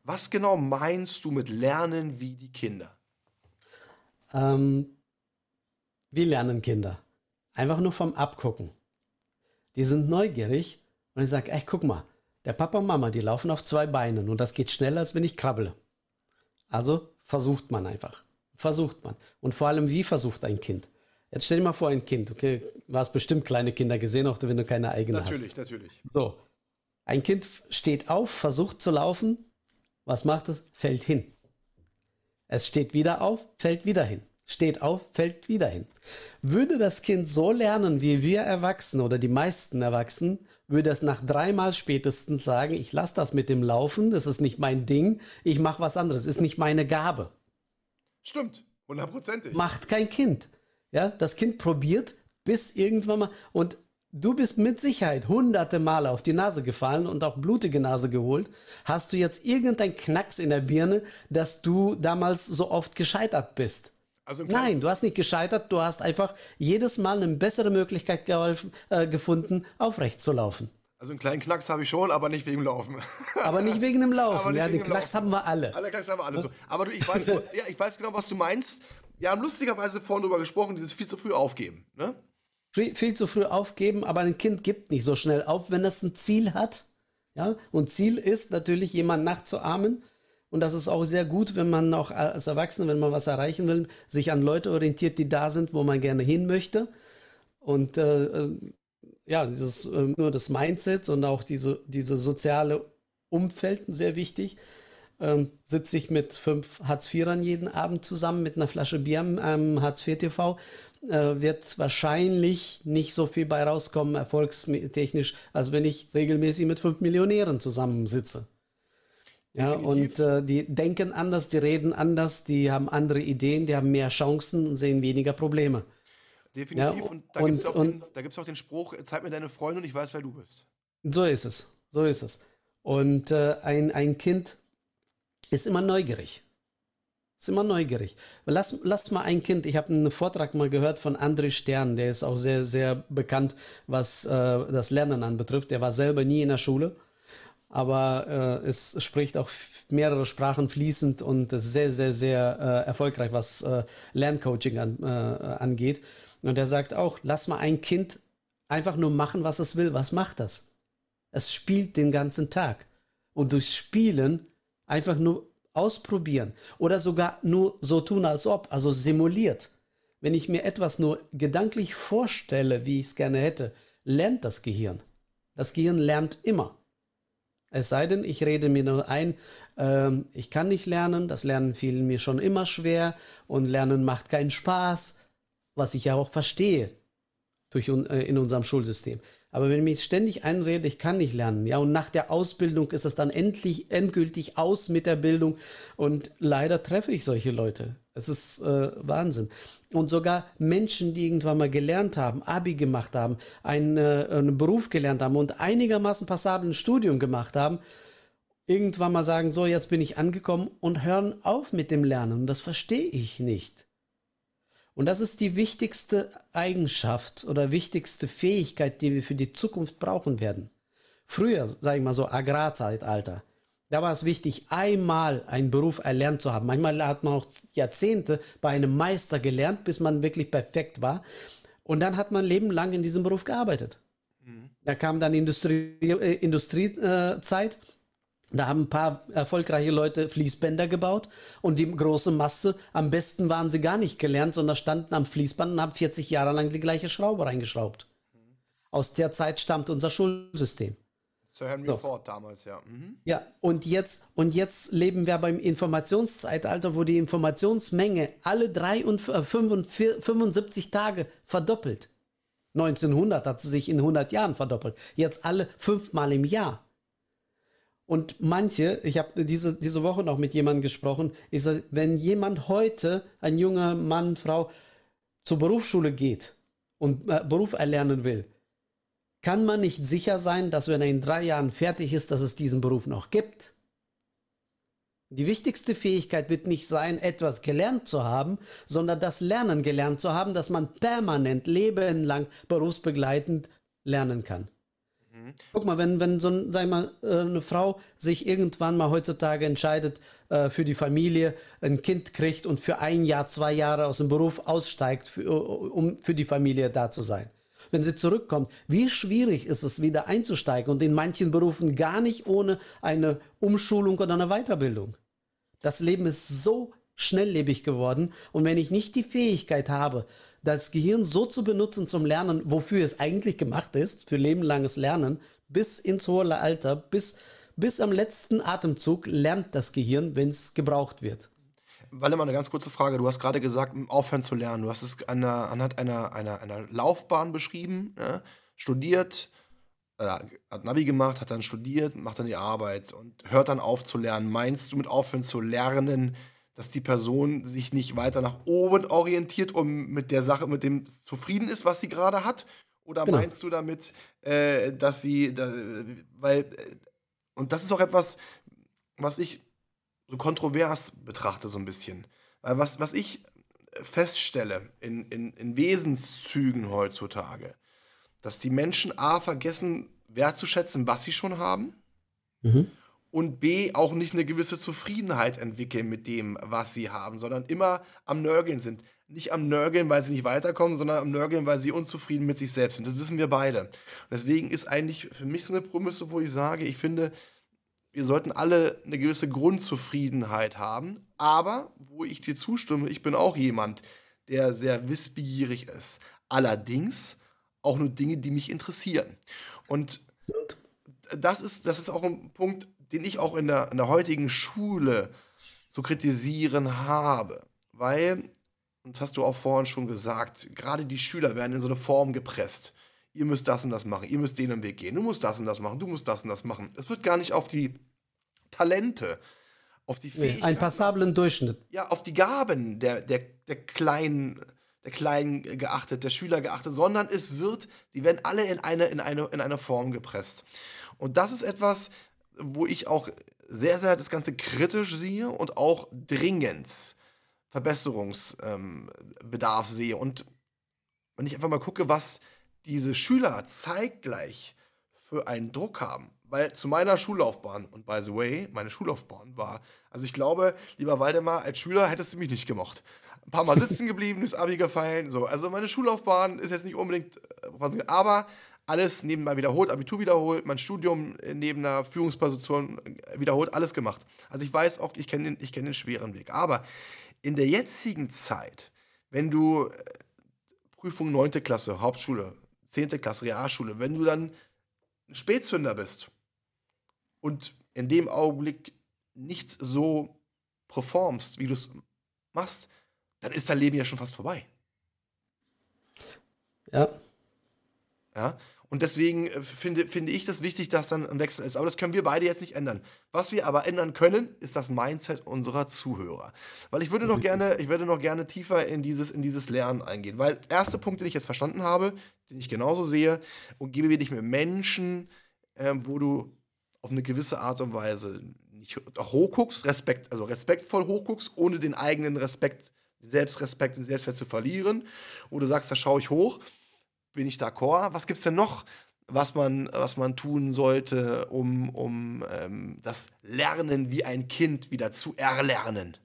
Was genau meinst du mit Lernen wie die Kinder? Ähm, wie lernen Kinder? Einfach nur vom Abgucken. Die sind neugierig und ich sage, ey, guck mal, der Papa und Mama, die laufen auf zwei Beinen und das geht schneller, als wenn ich krabbele. Also versucht man einfach. Versucht man. Und vor allem, wie versucht ein Kind? Jetzt stell dir mal vor, ein Kind, okay, du hast bestimmt kleine Kinder gesehen, auch wenn du keine eigene natürlich, hast. Natürlich, natürlich. So. Ein Kind steht auf, versucht zu laufen. Was macht es? Fällt hin. Es steht wieder auf, fällt wieder hin. Steht auf, fällt wieder hin. Würde das Kind so lernen, wie wir Erwachsenen oder die meisten Erwachsenen, würde es nach dreimal spätestens sagen, ich lasse das mit dem Laufen, das ist nicht mein Ding, ich mache was anderes, ist nicht meine Gabe. Stimmt, hundertprozentig. Macht kein Kind. Ja, das Kind probiert bis irgendwann mal und du bist mit Sicherheit hunderte Male auf die Nase gefallen und auch blutige Nase geholt. Hast du jetzt irgendein Knacks in der Birne, dass du damals so oft gescheitert bist? Also Nein, du hast nicht gescheitert, du hast einfach jedes Mal eine bessere Möglichkeit geholfen, äh, gefunden, aufrecht zu laufen. Also einen kleinen Knacks habe ich schon, aber nicht wegen dem Laufen. Aber nicht wegen dem Laufen. ja, den Knacks Laufen. haben wir alle. Alle Knacks haben wir alle so. Aber du, ich weiß, ja, ich weiß genau, was du meinst. Wir haben lustigerweise vorhin darüber gesprochen, dieses viel zu früh aufgeben. Ne? Viel, viel zu früh aufgeben, aber ein Kind gibt nicht so schnell auf, wenn es ein Ziel hat. Ja, und Ziel ist natürlich, jemanden nachzuahmen und das ist auch sehr gut, wenn man auch als Erwachsener, wenn man was erreichen will, sich an Leute orientiert, die da sind, wo man gerne hin möchte. Und äh, äh ja, dieses äh, nur das Mindset und auch diese, diese soziale Umfeld sehr wichtig. Ähm, sitze ich mit fünf Hartz-IVern jeden Abend zusammen mit einer Flasche Bier am ähm, Hartz-IV-TV, äh, wird wahrscheinlich nicht so viel bei rauskommen, erfolgstechnisch, als wenn ich regelmäßig mit fünf Millionären zusammensitze. Ja, und äh, die denken anders, die reden anders, die haben andere Ideen, die haben mehr Chancen und sehen weniger Probleme. Definitiv. Ja, und da gibt es auch, auch, den Spruch, zeig mir deine Freunde und ich weiß, wer du bist. So ist es. So ist es. Und äh, ein, ein Kind ist immer neugierig. Ist immer neugierig. Lass, lass mal ein Kind, ich habe einen Vortrag mal gehört von André Stern, der ist auch sehr, sehr bekannt, was äh, das Lernen anbetrifft. Der war selber nie in der Schule, aber äh, es spricht auch mehrere Sprachen fließend und sehr, sehr, sehr äh, erfolgreich, was äh, Lerncoaching an, äh, angeht. Und er sagt auch, lass mal ein Kind einfach nur machen, was es will. Was macht das? Es spielt den ganzen Tag. Und durch Spielen einfach nur ausprobieren oder sogar nur so tun, als ob, also simuliert. Wenn ich mir etwas nur gedanklich vorstelle, wie ich es gerne hätte, lernt das Gehirn. Das Gehirn lernt immer. Es sei denn, ich rede mir nur ein, äh, ich kann nicht lernen, das Lernen fiel mir schon immer schwer und Lernen macht keinen Spaß, was ich ja auch verstehe durch, äh, in unserem Schulsystem. Aber wenn ich mich ständig einrede, ich kann nicht lernen, ja, und nach der Ausbildung ist es dann endlich endgültig aus mit der Bildung und leider treffe ich solche Leute. Es ist äh, Wahnsinn. Und sogar Menschen, die irgendwann mal gelernt haben, Abi gemacht haben, einen, äh, einen Beruf gelernt haben und einigermaßen passabel ein Studium gemacht haben, irgendwann mal sagen, so, jetzt bin ich angekommen und hören auf mit dem Lernen. Das verstehe ich nicht. Und das ist die wichtigste Eigenschaft oder wichtigste Fähigkeit, die wir für die Zukunft brauchen werden. Früher, sage ich mal so, Agrarzeitalter, da war es wichtig, einmal einen Beruf erlernt zu haben. Manchmal hat man auch Jahrzehnte bei einem Meister gelernt, bis man wirklich perfekt war. Und dann hat man lebenlang in diesem Beruf gearbeitet. Mhm. Da kam dann Industrie, äh, Industriezeit. Da haben ein paar erfolgreiche Leute Fließbänder gebaut und die große Masse, am besten waren sie gar nicht gelernt, sondern standen am Fließband und haben 40 Jahre lang die gleiche Schraube reingeschraubt. Aus der Zeit stammt unser Schulsystem. Sir Henry so. Ford damals, ja. Mhm. Ja, und jetzt, und jetzt leben wir beim Informationszeitalter, wo die Informationsmenge alle 3 und 75 äh, Tage verdoppelt. 1900 hat sie sich in 100 Jahren verdoppelt. Jetzt alle fünfmal im Jahr. Und manche, ich habe diese, diese Woche noch mit jemandem gesprochen, ich sage, wenn jemand heute, ein junger Mann, Frau, zur Berufsschule geht und äh, Beruf erlernen will, kann man nicht sicher sein, dass wenn er in drei Jahren fertig ist, dass es diesen Beruf noch gibt. Die wichtigste Fähigkeit wird nicht sein, etwas gelernt zu haben, sondern das Lernen gelernt zu haben, dass man permanent, lebenlang, berufsbegleitend lernen kann. Mhm. Guck mal, wenn, wenn so ein, sag mal, äh, eine Frau sich irgendwann mal heutzutage entscheidet äh, für die Familie, ein Kind kriegt und für ein Jahr, zwei Jahre aus dem Beruf aussteigt, für, um für die Familie da zu sein. Wenn sie zurückkommt, wie schwierig ist es, wieder einzusteigen und in manchen Berufen gar nicht ohne eine Umschulung oder eine Weiterbildung. Das Leben ist so schnelllebig geworden und wenn ich nicht die Fähigkeit habe, das Gehirn so zu benutzen zum Lernen, wofür es eigentlich gemacht ist, für lebenlanges Lernen, bis ins hohe Alter, bis, bis am letzten Atemzug lernt das Gehirn, wenn es gebraucht wird. Walle, mal eine ganz kurze Frage. Du hast gerade gesagt, aufhören zu lernen. Du hast es einer, anhand einer, einer, einer Laufbahn beschrieben, ja? studiert, äh, hat Navi gemacht, hat dann studiert, macht dann die Arbeit und hört dann auf zu lernen. Meinst du mit aufhören zu lernen, dass die Person sich nicht weiter nach oben orientiert und mit der Sache, mit dem zufrieden ist, was sie gerade hat? Oder genau. meinst du damit, äh, dass sie, da, weil, äh, und das ist auch etwas, was ich so kontrovers betrachte, so ein bisschen. Weil was, was ich feststelle in, in, in Wesenszügen heutzutage, dass die Menschen A vergessen wertzuschätzen, was sie schon haben. Mhm und B auch nicht eine gewisse Zufriedenheit entwickeln mit dem, was sie haben, sondern immer am Nörgeln sind. Nicht am Nörgeln, weil sie nicht weiterkommen, sondern am Nörgeln, weil sie unzufrieden mit sich selbst sind. Das wissen wir beide. Und deswegen ist eigentlich für mich so eine Prämisse, wo ich sage, ich finde, wir sollten alle eine gewisse Grundzufriedenheit haben, aber wo ich dir zustimme, ich bin auch jemand, der sehr wissbegierig ist. Allerdings auch nur Dinge, die mich interessieren. Und das ist, das ist auch ein Punkt, den ich auch in der, in der heutigen Schule zu kritisieren habe. Weil, und das hast du auch vorhin schon gesagt, gerade die Schüler werden in so eine Form gepresst. Ihr müsst das und das machen, ihr müsst den Weg gehen, du musst das und das machen, du musst das und das machen. Es wird gar nicht auf die Talente, auf die Fähigkeiten. Einen passablen Durchschnitt. Ja, auf die Gaben der, der, der kleinen der Kleinen geachtet, der Schüler geachtet, sondern es wird, die werden alle in eine, in eine, in eine Form gepresst. Und das ist etwas, wo ich auch sehr, sehr das Ganze kritisch sehe und auch dringend Verbesserungsbedarf ähm, sehe. Und wenn ich einfach mal gucke, was diese Schüler zeitgleich für einen Druck haben, weil zu meiner Schullaufbahn, und by the way, meine Schullaufbahn war, also ich glaube, lieber Waldemar, als Schüler hättest du mich nicht gemocht. Ein paar Mal sitzen geblieben, durchs Abi gefallen, so. Also meine Schullaufbahn ist jetzt nicht unbedingt, äh, aber alles nebenbei wiederholt, Abitur wiederholt, mein Studium neben einer Führungsposition wiederholt, alles gemacht. Also ich weiß auch, ich kenne den, kenn den schweren Weg. Aber in der jetzigen Zeit, wenn du äh, Prüfung 9. Klasse, Hauptschule, 10. Klasse, Realschule, wenn du dann ein Spätzünder bist und in dem Augenblick nicht so performst, wie du es machst, dann ist dein Leben ja schon fast vorbei. Ja. Ja. Und deswegen äh, finde, finde ich das wichtig, dass dann ein Wechsel ist. Aber das können wir beide jetzt nicht ändern. Was wir aber ändern können, ist das Mindset unserer Zuhörer. Weil ich würde noch gerne, ich würde noch gerne tiefer in dieses, in dieses Lernen eingehen. Weil erster Punkt, den ich jetzt verstanden habe, den ich genauso sehe, und gebe dich mit Menschen, äh, wo du auf eine gewisse Art und Weise nicht hochguckst, Respekt, also respektvoll hochguckst, ohne den eigenen Respekt, den Selbstrespekt, den Selbstwert zu verlieren. Wo du sagst, da schaue ich hoch bin ich d'accord. Was gibt es denn noch, was man, was man tun sollte, um, um ähm, das Lernen wie ein Kind wieder zu erlernen?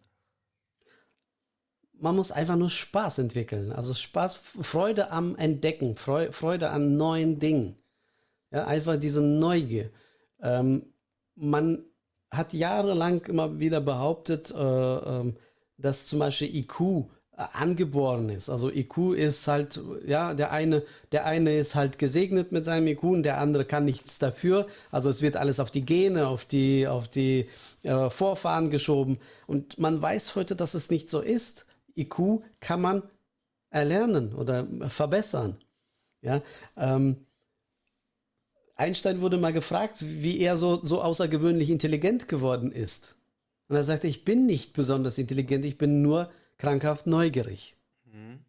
Man muss einfach nur Spaß entwickeln. Also Spaß, Freude am Entdecken, Freude an neuen Dingen. Ja, einfach diese Neugier. Ähm, man hat jahrelang immer wieder behauptet, äh, äh, dass zum Beispiel IQ angeboren ist. Also IQ ist halt, ja, der eine, der eine ist halt gesegnet mit seinem IQ und der andere kann nichts dafür. Also es wird alles auf die Gene, auf die, auf die äh, Vorfahren geschoben. Und man weiß heute, dass es nicht so ist. IQ kann man erlernen oder verbessern. Ja, ähm, Einstein wurde mal gefragt, wie er so, so außergewöhnlich intelligent geworden ist. Und er sagte, ich bin nicht besonders intelligent, ich bin nur krankhaft neugierig. Mhm.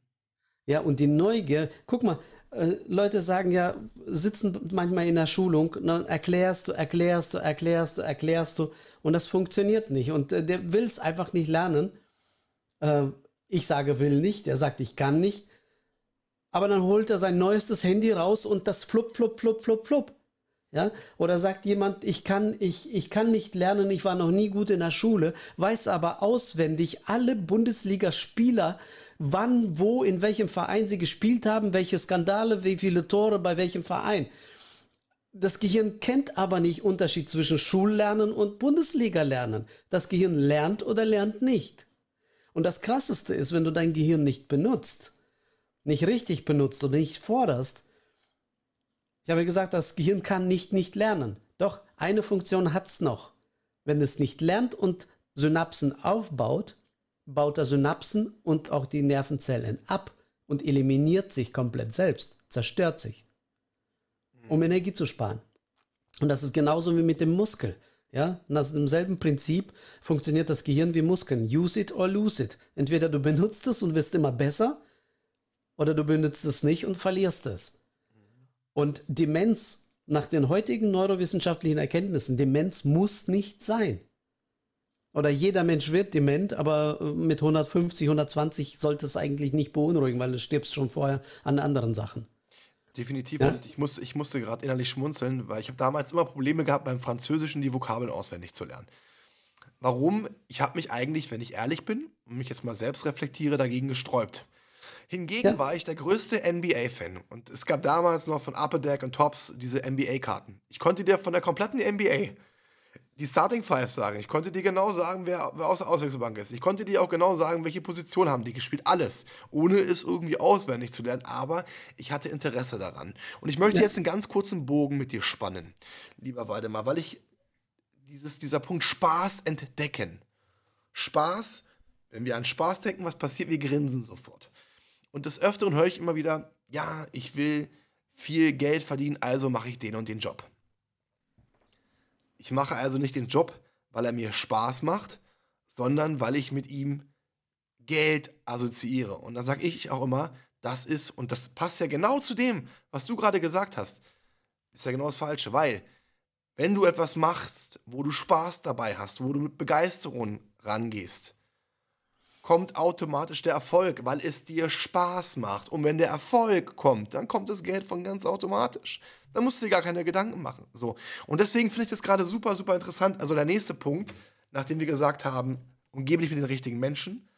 Ja, und die Neugier, guck mal, äh, Leute sagen ja, sitzen manchmal in der Schulung, dann erklärst du, erklärst du, erklärst du, erklärst du und das funktioniert nicht und äh, der will es einfach nicht lernen. Äh, ich sage will nicht, er sagt ich kann nicht, aber dann holt er sein neuestes Handy raus und das flupp, flupp, flupp, flupp, flupp. Ja? Oder sagt jemand, ich kann, ich, ich kann nicht lernen, ich war noch nie gut in der Schule, weiß aber auswendig alle Bundesligaspieler, wann, wo, in welchem Verein sie gespielt haben, welche Skandale, wie viele Tore bei welchem Verein. Das Gehirn kennt aber nicht Unterschied zwischen Schullernen und Bundesliga-Lernen. Das Gehirn lernt oder lernt nicht. Und das Krasseste ist, wenn du dein Gehirn nicht benutzt, nicht richtig benutzt oder nicht forderst, ich habe gesagt, das Gehirn kann nicht nicht lernen. Doch eine Funktion hat es noch. Wenn es nicht lernt und Synapsen aufbaut, baut er Synapsen und auch die Nervenzellen ab und eliminiert sich komplett selbst, zerstört sich, um Energie zu sparen. Und das ist genauso wie mit dem Muskel. Ja, nach demselben Prinzip funktioniert das Gehirn wie Muskeln. Use it or lose it. Entweder du benutzt es und wirst immer besser, oder du benutzt es nicht und verlierst es. Und Demenz, nach den heutigen neurowissenschaftlichen Erkenntnissen, Demenz muss nicht sein. Oder jeder Mensch wird dement, aber äh, mit 150, 120 sollte es eigentlich nicht beunruhigen, weil du stirbst schon vorher an anderen Sachen. Definitiv. Ja? Und ich, muss, ich musste gerade innerlich schmunzeln, weil ich habe damals immer Probleme gehabt, beim Französischen die Vokabeln auswendig zu lernen. Warum? Ich habe mich eigentlich, wenn ich ehrlich bin und mich jetzt mal selbst reflektiere, dagegen gesträubt. Hingegen ja. war ich der größte NBA-Fan. Und es gab damals noch von Upper Deck und Tops diese NBA-Karten. Ich konnte dir von der kompletten NBA die Starting Five sagen. Ich konnte dir genau sagen, wer, wer aus der Auswechselbank ist. Ich konnte dir auch genau sagen, welche Position haben die gespielt. Alles. Ohne es irgendwie auswendig zu lernen. Aber ich hatte Interesse daran. Und ich möchte ja. jetzt einen ganz kurzen Bogen mit dir spannen, lieber Waldemar, weil ich dieses, dieser Punkt Spaß entdecken. Spaß, wenn wir an Spaß denken, was passiert? Wir grinsen sofort. Und des Öfteren höre ich immer wieder, ja, ich will viel Geld verdienen, also mache ich den und den Job. Ich mache also nicht den Job, weil er mir Spaß macht, sondern weil ich mit ihm Geld assoziiere. Und dann sage ich auch immer, das ist, und das passt ja genau zu dem, was du gerade gesagt hast, ist ja genau das Falsche, weil wenn du etwas machst, wo du Spaß dabei hast, wo du mit Begeisterung rangehst, kommt automatisch der Erfolg, weil es dir Spaß macht. Und wenn der Erfolg kommt, dann kommt das Geld von ganz automatisch. Dann musst du dir gar keine Gedanken machen. So. Und deswegen finde ich das gerade super, super interessant. Also der nächste Punkt, nachdem wir gesagt haben, umgebe dich mit den richtigen Menschen,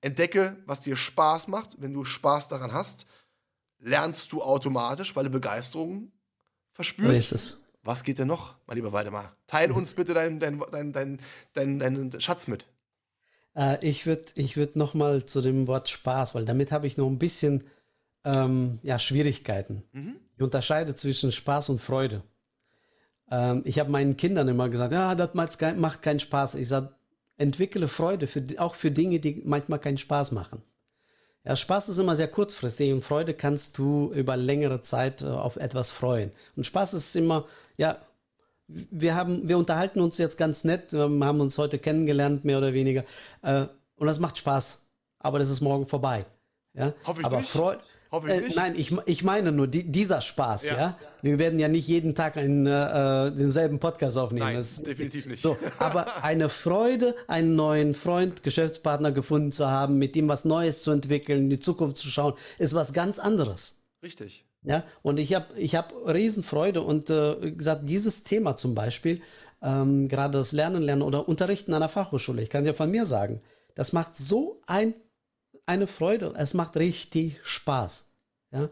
entdecke, was dir Spaß macht. Wenn du Spaß daran hast, lernst du automatisch, weil du Begeisterung verspürst. So. Was geht denn noch, mein lieber Waldemar? Teil uns bitte deinen dein, dein, dein, dein, dein Schatz mit. Äh, ich würde ich würd noch mal zu dem Wort Spaß, weil damit habe ich noch ein bisschen ähm, ja, Schwierigkeiten. Mhm. Ich unterscheide zwischen Spaß und Freude. Ähm, ich habe meinen Kindern immer gesagt, ja, das macht keinen Spaß. Ich sage, entwickle Freude, für, auch für Dinge, die manchmal keinen Spaß machen. Ja, Spaß ist immer sehr kurzfristig und Freude kannst du über längere Zeit äh, auf etwas freuen. Und Spaß ist immer, ja, wir haben, wir unterhalten uns jetzt ganz nett, wir haben uns heute kennengelernt, mehr oder weniger. Äh, und das macht Spaß. Aber das ist morgen vorbei. Ja? Hoffe ich aber nicht. Freude. Äh, nein, ich, ich meine nur die, dieser Spaß, ja. ja. Wir werden ja nicht jeden Tag einen, äh, denselben Podcast aufnehmen. Nein, das, definitiv nicht. So, aber eine Freude, einen neuen Freund, Geschäftspartner gefunden zu haben, mit dem was Neues zu entwickeln, in die Zukunft zu schauen, ist was ganz anderes. Richtig. Ja, und ich habe ich hab Riesenfreude und äh, gesagt, dieses Thema zum Beispiel, ähm, gerade das Lernen, Lernen oder Unterrichten an der Fachhochschule, ich kann dir von mir sagen, das macht so ein, eine Freude, es macht richtig Spaß. Ja,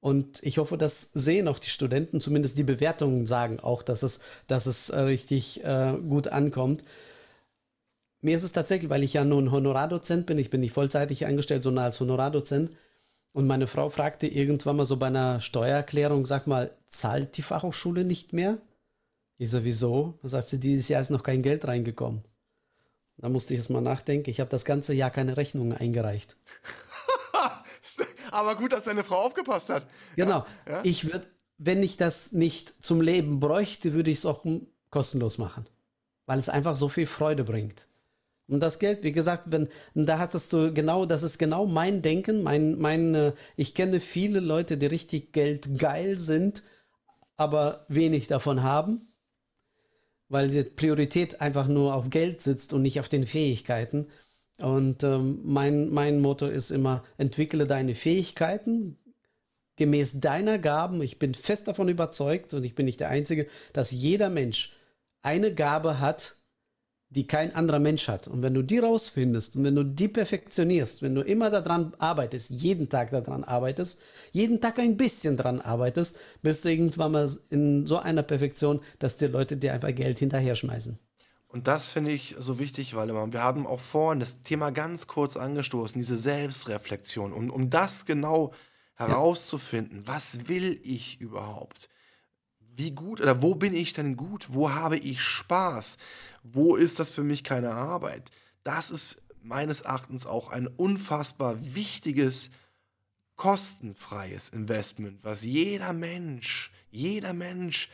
und ich hoffe, das sehen auch die Studenten, zumindest die Bewertungen sagen auch, dass es, dass es äh, richtig äh, gut ankommt. Mir ist es tatsächlich, weil ich ja nun Honorardozent bin, ich bin nicht vollzeitig eingestellt, sondern als Honorardozent, und meine Frau fragte irgendwann mal so bei einer Steuererklärung, sag mal, zahlt die Fachhochschule nicht mehr? Ich so, wieso? Da sagt sie, dieses Jahr ist noch kein Geld reingekommen. Da musste ich jetzt mal nachdenken. Ich habe das ganze Jahr keine Rechnungen eingereicht. Aber gut, dass deine Frau aufgepasst hat. Genau. Ja? Ich würde, wenn ich das nicht zum Leben bräuchte, würde ich es auch kostenlos machen. Weil es einfach so viel Freude bringt. Und das Geld, wie gesagt, wenn, da hattest du genau, das ist genau mein Denken, mein, mein, äh, ich kenne viele Leute, die richtig geldgeil sind, aber wenig davon haben, weil die Priorität einfach nur auf Geld sitzt und nicht auf den Fähigkeiten. Und ähm, mein, mein Motto ist immer, entwickle deine Fähigkeiten gemäß deiner Gaben. Ich bin fest davon überzeugt, und ich bin nicht der Einzige, dass jeder Mensch eine Gabe hat, die kein anderer Mensch hat. Und wenn du die rausfindest und wenn du die perfektionierst, wenn du immer daran arbeitest, jeden Tag daran arbeitest, jeden Tag ein bisschen daran arbeitest, bist du irgendwann mal in so einer Perfektion, dass die Leute dir einfach Geld hinterher schmeißen. Und das finde ich so wichtig, weil wir haben auch vorhin das Thema ganz kurz angestoßen, diese Selbstreflexion. Und um das genau herauszufinden, ja. was will ich überhaupt? Wie gut oder wo bin ich denn gut? Wo habe ich Spaß? Wo ist das für mich keine Arbeit? Das ist meines Erachtens auch ein unfassbar wichtiges, kostenfreies Investment, was jeder Mensch, jeder Mensch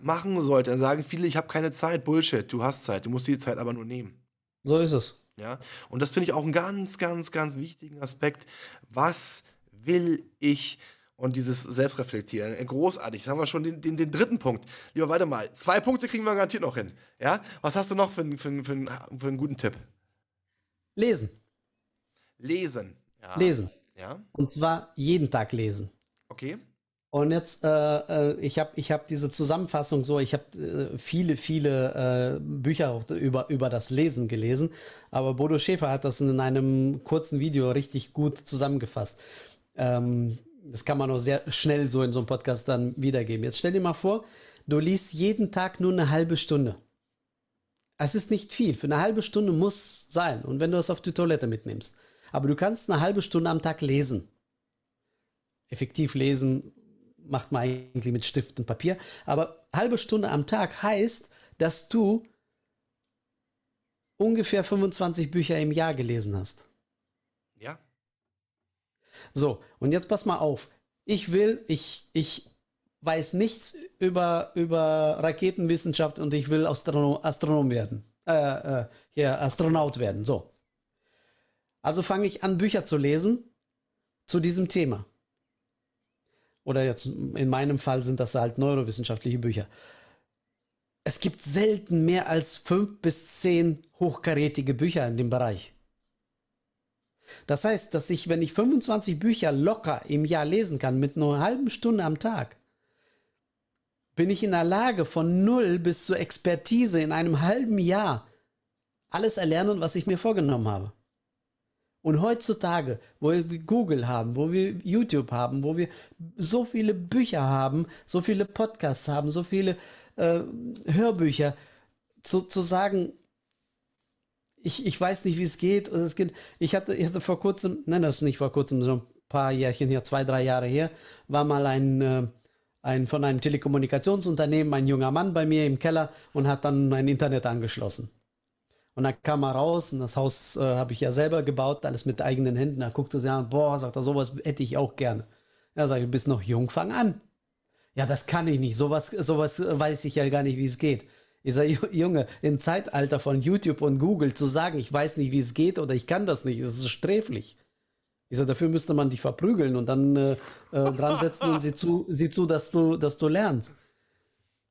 machen sollte. Dann sagen viele, ich habe keine Zeit. Bullshit, du hast Zeit, du musst die Zeit aber nur nehmen. So ist es. Ja, und das finde ich auch einen ganz, ganz, ganz wichtigen Aspekt. Was will ich? Und dieses Selbstreflektieren, äh, großartig. Jetzt haben wir schon den, den, den dritten Punkt. Lieber, warte mal. Zwei Punkte kriegen wir garantiert noch hin. Ja? Was hast du noch für, für, für, für einen guten Tipp? Lesen. Lesen. Ja. Lesen. Ja. Und zwar jeden Tag lesen. Okay. Und jetzt, äh, äh ich habe ich hab diese Zusammenfassung so, ich habe äh, viele, viele äh, Bücher über, über das Lesen gelesen, aber Bodo Schäfer hat das in einem kurzen Video richtig gut zusammengefasst. Ähm, das kann man auch sehr schnell so in so einem Podcast dann wiedergeben. Jetzt stell dir mal vor, du liest jeden Tag nur eine halbe Stunde. Es ist nicht viel. Für eine halbe Stunde muss sein. Und wenn du das auf die Toilette mitnimmst. Aber du kannst eine halbe Stunde am Tag lesen. Effektiv lesen macht man eigentlich mit Stift und Papier. Aber halbe Stunde am Tag heißt, dass du ungefähr 25 Bücher im Jahr gelesen hast. So, und jetzt pass mal auf. Ich will, ich, ich weiß nichts über, über Raketenwissenschaft und ich will Astronom, Astronom werden. Äh, äh, hier, Astronaut werden. So. Also fange ich an, Bücher zu lesen zu diesem Thema. Oder jetzt in meinem Fall sind das halt neurowissenschaftliche Bücher. Es gibt selten mehr als fünf bis zehn hochkarätige Bücher in dem Bereich. Das heißt, dass ich, wenn ich 25 Bücher locker im Jahr lesen kann, mit nur einer halben Stunde am Tag, bin ich in der Lage, von Null bis zur Expertise in einem halben Jahr alles erlernen, was ich mir vorgenommen habe. Und heutzutage, wo wir Google haben, wo wir YouTube haben, wo wir so viele Bücher haben, so viele Podcasts haben, so viele äh, Hörbücher, zu, zu sagen, ich, ich weiß nicht, wie es geht. es geht. Ich hatte, ich hatte vor kurzem, nein, das ist nicht vor kurzem, so ein paar Jährchen her, zwei, drei Jahre her, war mal ein, äh, ein von einem Telekommunikationsunternehmen, ein junger Mann bei mir im Keller und hat dann ein Internet angeschlossen. Und dann kam er raus und das Haus äh, habe ich ja selber gebaut, alles mit eigenen Händen. Da guckte sie an, boah, sagt er, sowas hätte ich auch gerne. Ja, sag ich, du bist noch jung, fang an. Ja, das kann ich nicht. Sowas, sowas weiß ich ja gar nicht, wie es geht. Ich sage, Junge, im Zeitalter von YouTube und Google zu sagen, ich weiß nicht, wie es geht oder ich kann das nicht, das ist sträflich. Ich sage, dafür müsste man dich verprügeln und dann äh, äh, dran setzen und sieh zu, sieh zu dass, du, dass du lernst.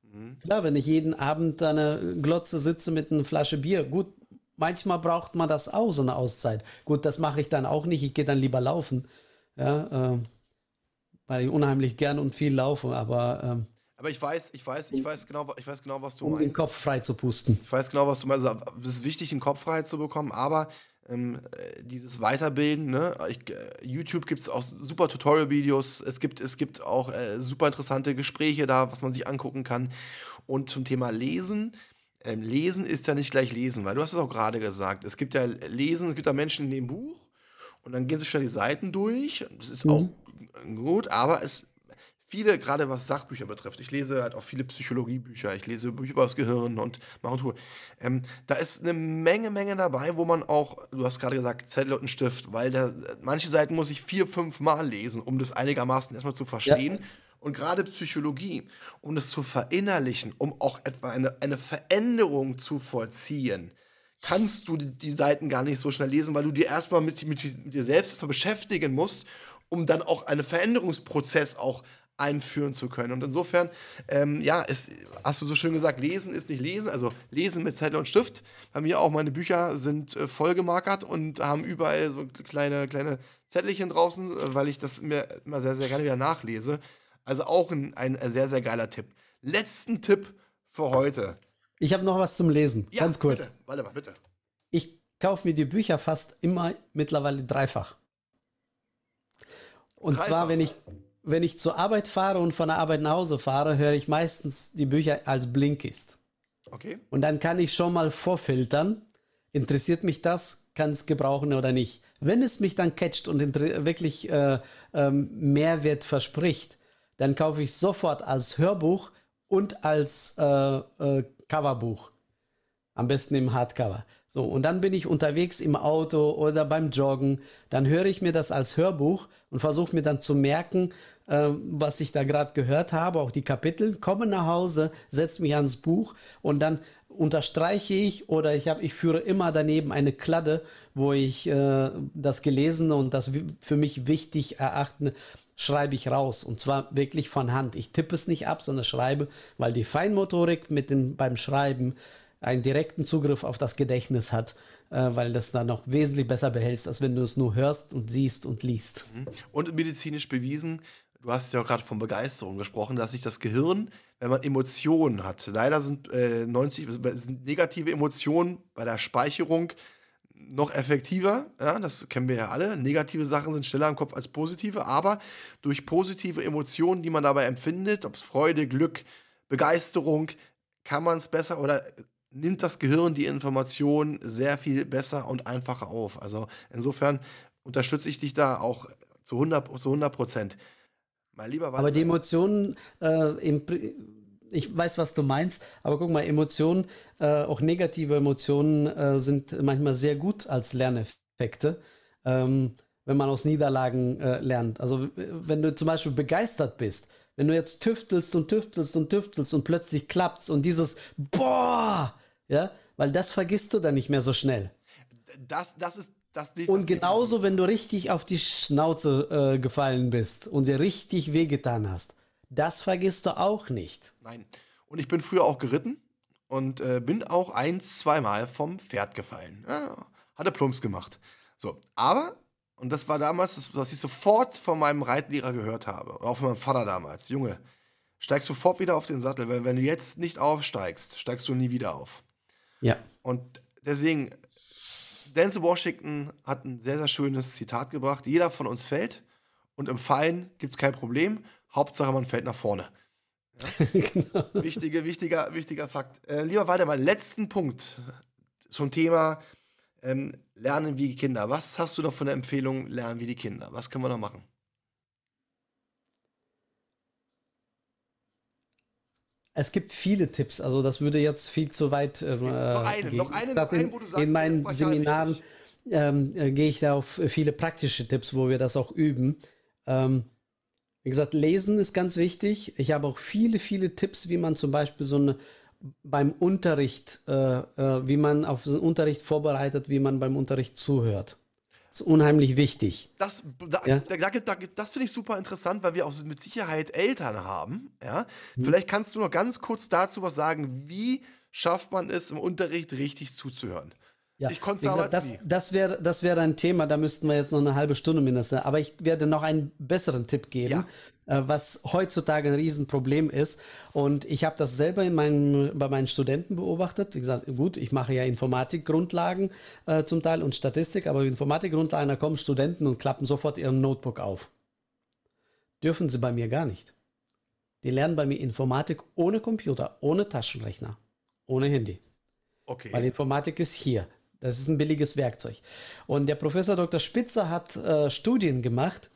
Mhm. Klar, wenn ich jeden Abend an der Glotze sitze mit einer Flasche Bier, gut, manchmal braucht man das auch, so eine Auszeit. Gut, das mache ich dann auch nicht, ich gehe dann lieber laufen. Ja, äh, weil ich unheimlich gern und viel laufe, aber. Aber ich weiß, ich weiß, ich weiß genau, ich weiß genau, was du um meinst. Um den Kopf frei zu pusten. Ich weiß genau, was du meinst. Also, es ist wichtig, den Kopf frei zu bekommen, aber ähm, äh, dieses Weiterbilden. Ne? Ich, äh, YouTube gibt es auch super Tutorial-Videos. Es gibt, es gibt auch äh, super interessante Gespräche da, was man sich angucken kann. Und zum Thema Lesen. Ähm, lesen ist ja nicht gleich Lesen, weil du hast es auch gerade gesagt. Es gibt ja Lesen, es gibt ja Menschen in dem Buch und dann gehen sie schnell die Seiten durch. Das ist mhm. auch gut, aber es viele, gerade was Sachbücher betrifft, ich lese halt auch viele Psychologiebücher, ich lese Bücher über das Gehirn und mache Tour. Ähm, da ist eine Menge, Menge dabei, wo man auch, du hast gerade gesagt, Zettel und einen Stift, weil da, manche Seiten muss ich vier, fünf Mal lesen, um das einigermaßen erstmal zu verstehen. Ja. Und gerade Psychologie, um das zu verinnerlichen, um auch etwa eine, eine Veränderung zu vollziehen, kannst du die, die Seiten gar nicht so schnell lesen, weil du dir erstmal mit, mit, mit dir selbst erstmal beschäftigen musst, um dann auch einen Veränderungsprozess auch einführen zu können. Und insofern, ähm, ja, ist, hast du so schön gesagt, lesen ist nicht lesen, also lesen mit Zettel und Stift. Bei mir auch, meine Bücher sind äh, vollgemarkert und haben überall so kleine, kleine Zettelchen draußen, äh, weil ich das mir immer sehr, sehr gerne wieder nachlese. Also auch ein, ein sehr, sehr geiler Tipp. Letzten Tipp für heute. Ich habe noch was zum Lesen, ja, ganz kurz. Bitte. Warte mal, bitte. Ich kaufe mir die Bücher fast immer mittlerweile dreifach. Und dreifach. zwar, wenn ich wenn ich zur Arbeit fahre und von der Arbeit nach Hause fahre, höre ich meistens die Bücher als Blinkist. Okay. Und dann kann ich schon mal vorfiltern, interessiert mich das, kann es gebrauchen oder nicht. Wenn es mich dann catcht und wirklich äh, ähm, Mehrwert verspricht, dann kaufe ich sofort als Hörbuch und als äh, äh, Coverbuch. Am besten im Hardcover. So, und dann bin ich unterwegs im Auto oder beim Joggen. Dann höre ich mir das als Hörbuch und versuche mir dann zu merken, äh, was ich da gerade gehört habe, auch die Kapitel, komme nach Hause, setze mich ans Buch und dann unterstreiche ich oder ich habe, ich führe immer daneben eine Kladde, wo ich äh, das Gelesene und das für mich wichtig erachtende schreibe ich raus und zwar wirklich von Hand. Ich tippe es nicht ab, sondern schreibe, weil die Feinmotorik mit dem beim Schreiben einen direkten Zugriff auf das Gedächtnis hat, äh, weil das dann noch wesentlich besser behältst, als wenn du es nur hörst und siehst und liest. Mhm. Und medizinisch bewiesen, du hast ja gerade von Begeisterung gesprochen, dass sich das Gehirn, wenn man Emotionen hat, leider sind äh, 90 sind negative Emotionen bei der Speicherung noch effektiver. Ja, das kennen wir ja alle. Negative Sachen sind schneller im Kopf als positive, aber durch positive Emotionen, die man dabei empfindet, ob es Freude, Glück, Begeisterung, kann man es besser oder nimmt das Gehirn die Information sehr viel besser und einfacher auf. Also insofern unterstütze ich dich da auch zu 100 zu 100 Prozent. Mein lieber Walter. Aber die Emotionen, äh, im, ich weiß, was du meinst, aber guck mal, Emotionen, äh, auch negative Emotionen äh, sind manchmal sehr gut als Lerneffekte, ähm, wenn man aus Niederlagen äh, lernt. Also wenn du zum Beispiel begeistert bist, wenn du jetzt tüftelst und tüftelst und tüftelst und plötzlich klappt's und dieses Boah, ja, weil das vergisst du dann nicht mehr so schnell. Das, das ist Das nicht, Und das genauso, wenn du richtig auf die Schnauze äh, gefallen bist und dir richtig wehgetan hast. Das vergisst du auch nicht. Nein. Und ich bin früher auch geritten und äh, bin auch ein, zweimal vom Pferd gefallen. Ja, hatte Plumps gemacht. So, aber, und das war damals, das, was ich sofort von meinem Reitlehrer gehört habe, auch von meinem Vater damals, Junge, steig sofort wieder auf den Sattel, weil wenn du jetzt nicht aufsteigst, steigst du nie wieder auf. Ja. Und deswegen, Denzel Washington hat ein sehr, sehr schönes Zitat gebracht. Jeder von uns fällt und im Fallen gibt es kein Problem. Hauptsache, man fällt nach vorne. Ja? genau. Wichtige, wichtiger, wichtiger Fakt. Äh, lieber Waldemar, letzten Punkt zum Thema ähm, Lernen wie Kinder. Was hast du noch von der Empfehlung Lernen wie die Kinder? Was können wir noch machen? Es gibt viele Tipps, also das würde jetzt viel zu weit äh, noch eine, gehen. noch eine, noch eine, wo du sagst, in meinen Seminaren ähm, äh, gehe ich da auf viele praktische Tipps, wo wir das auch üben. Ähm, wie gesagt, lesen ist ganz wichtig. Ich habe auch viele, viele Tipps, wie man zum Beispiel so eine beim Unterricht, äh, äh, wie man auf den Unterricht vorbereitet, wie man beim Unterricht zuhört. Das ist unheimlich wichtig. Das, da, ja? da, da, das finde ich super interessant, weil wir auch mit Sicherheit Eltern haben. Ja? Hm. Vielleicht kannst du noch ganz kurz dazu was sagen. Wie schafft man es, im Unterricht richtig zuzuhören? Ja, ich konnte gesagt, das, das wäre das wär ein Thema, da müssten wir jetzt noch eine halbe Stunde mindestens. Aber ich werde noch einen besseren Tipp geben, ja. äh, was heutzutage ein Riesenproblem ist. Und ich habe das selber in meinen, bei meinen Studenten beobachtet. Wie gesagt, gut, ich mache ja Informatikgrundlagen äh, zum Teil und Statistik, aber Informatikgrundlagen, da kommen Studenten und klappen sofort ihren Notebook auf. Dürfen sie bei mir gar nicht. Die lernen bei mir Informatik ohne Computer, ohne Taschenrechner, ohne Handy. Okay. Weil Informatik ist hier. Das ist ein billiges Werkzeug. Und der Professor Dr. Spitzer hat äh, Studien gemacht.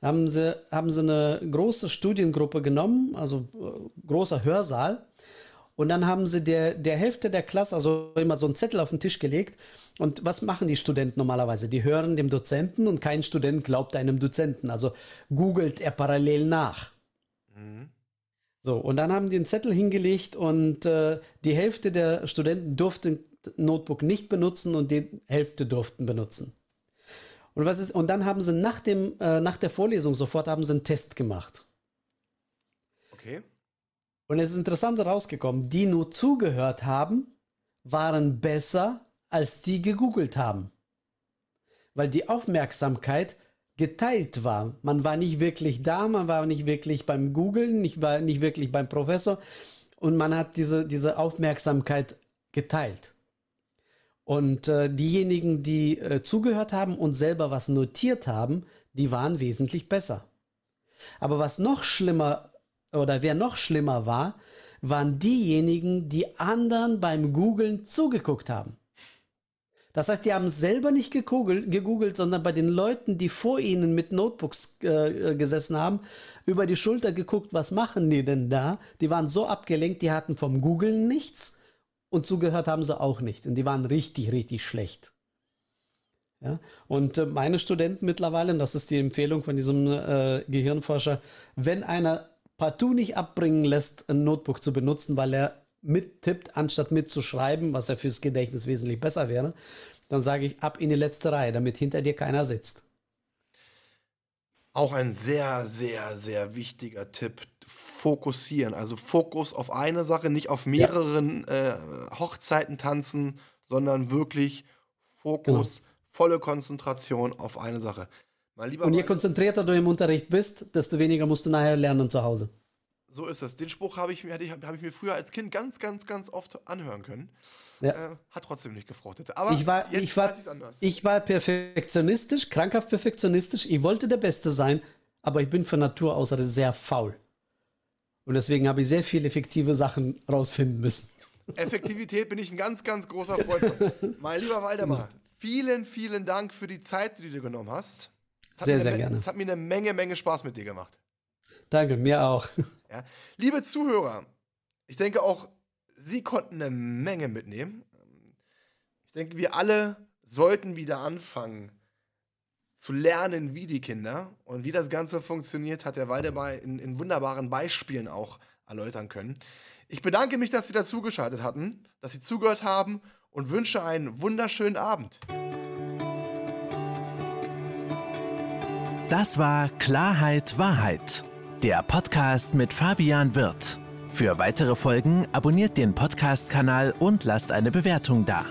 Haben sie, haben sie eine große Studiengruppe genommen, also äh, großer Hörsaal. Und dann haben sie der, der Hälfte der Klasse, also immer so einen Zettel auf den Tisch gelegt. Und was machen die Studenten normalerweise? Die hören dem Dozenten und kein Student glaubt einem Dozenten. Also googelt er parallel nach. Mhm. So, und dann haben die einen Zettel hingelegt und äh, die Hälfte der Studenten durften Notebook nicht benutzen und die Hälfte durften benutzen. Und was ist, und dann haben sie nach dem, äh, nach der Vorlesung sofort haben sie einen Test gemacht. Okay. Und es ist interessant herausgekommen, die nur zugehört haben, waren besser als die gegoogelt haben. Weil die Aufmerksamkeit geteilt war. Man war nicht wirklich da, man war nicht wirklich beim Googlen, nicht, war nicht wirklich beim Professor und man hat diese, diese Aufmerksamkeit geteilt. Und äh, diejenigen, die äh, zugehört haben und selber was notiert haben, die waren wesentlich besser. Aber was noch schlimmer oder wer noch schlimmer war, waren diejenigen, die anderen beim Googlen zugeguckt haben. Das heißt, die haben selber nicht gegoogelt, gegoogelt, sondern bei den Leuten, die vor ihnen mit Notebooks äh, gesessen haben, über die Schulter geguckt, was machen die denn da? Die waren so abgelenkt, die hatten vom Googlen nichts und zugehört haben sie auch nicht. Und die waren richtig, richtig schlecht. Ja? Und äh, meine Studenten mittlerweile, und das ist die Empfehlung von diesem äh, Gehirnforscher, wenn einer partout nicht abbringen lässt, ein Notebook zu benutzen, weil er mittippt, anstatt mitzuschreiben, was ja fürs Gedächtnis wesentlich besser wäre, dann sage ich ab in die letzte Reihe, damit hinter dir keiner sitzt. Auch ein sehr, sehr, sehr wichtiger Tipp fokussieren. Also Fokus auf eine Sache, nicht auf mehreren ja. äh, Hochzeiten tanzen, sondern wirklich Fokus, genau. volle Konzentration auf eine Sache. Und je konzentrierter du im Unterricht bist, desto weniger musst du nachher lernen zu Hause. So ist es. Den Spruch habe ich, ich, hab ich mir früher als Kind ganz, ganz, ganz oft anhören können. Ja. Äh, hat trotzdem nicht gefruchtet. Aber ich war, jetzt ich war, weiß anders. Ich war perfektionistisch, krankhaft perfektionistisch. Ich wollte der Beste sein, aber ich bin von Natur aus sehr faul. Und deswegen habe ich sehr viele effektive Sachen rausfinden müssen. Effektivität bin ich ein ganz, ganz großer Freund von. mein lieber Waldemar, vielen, vielen Dank für die Zeit, die du genommen hast. Sehr, sehr gerne. Es hat mir eine Menge, Menge Spaß mit dir gemacht. Danke, mir auch. Ja. Liebe Zuhörer, ich denke auch, Sie konnten eine Menge mitnehmen. Ich denke, wir alle sollten wieder anfangen, zu lernen wie die Kinder. Und wie das Ganze funktioniert, hat der Waldemar in, in wunderbaren Beispielen auch erläutern können. Ich bedanke mich, dass Sie dazugeschaltet hatten, dass Sie zugehört haben und wünsche einen wunderschönen Abend. Das war Klarheit Wahrheit, der Podcast mit Fabian Wirth. Für weitere Folgen abonniert den Podcast-Kanal und lasst eine Bewertung da.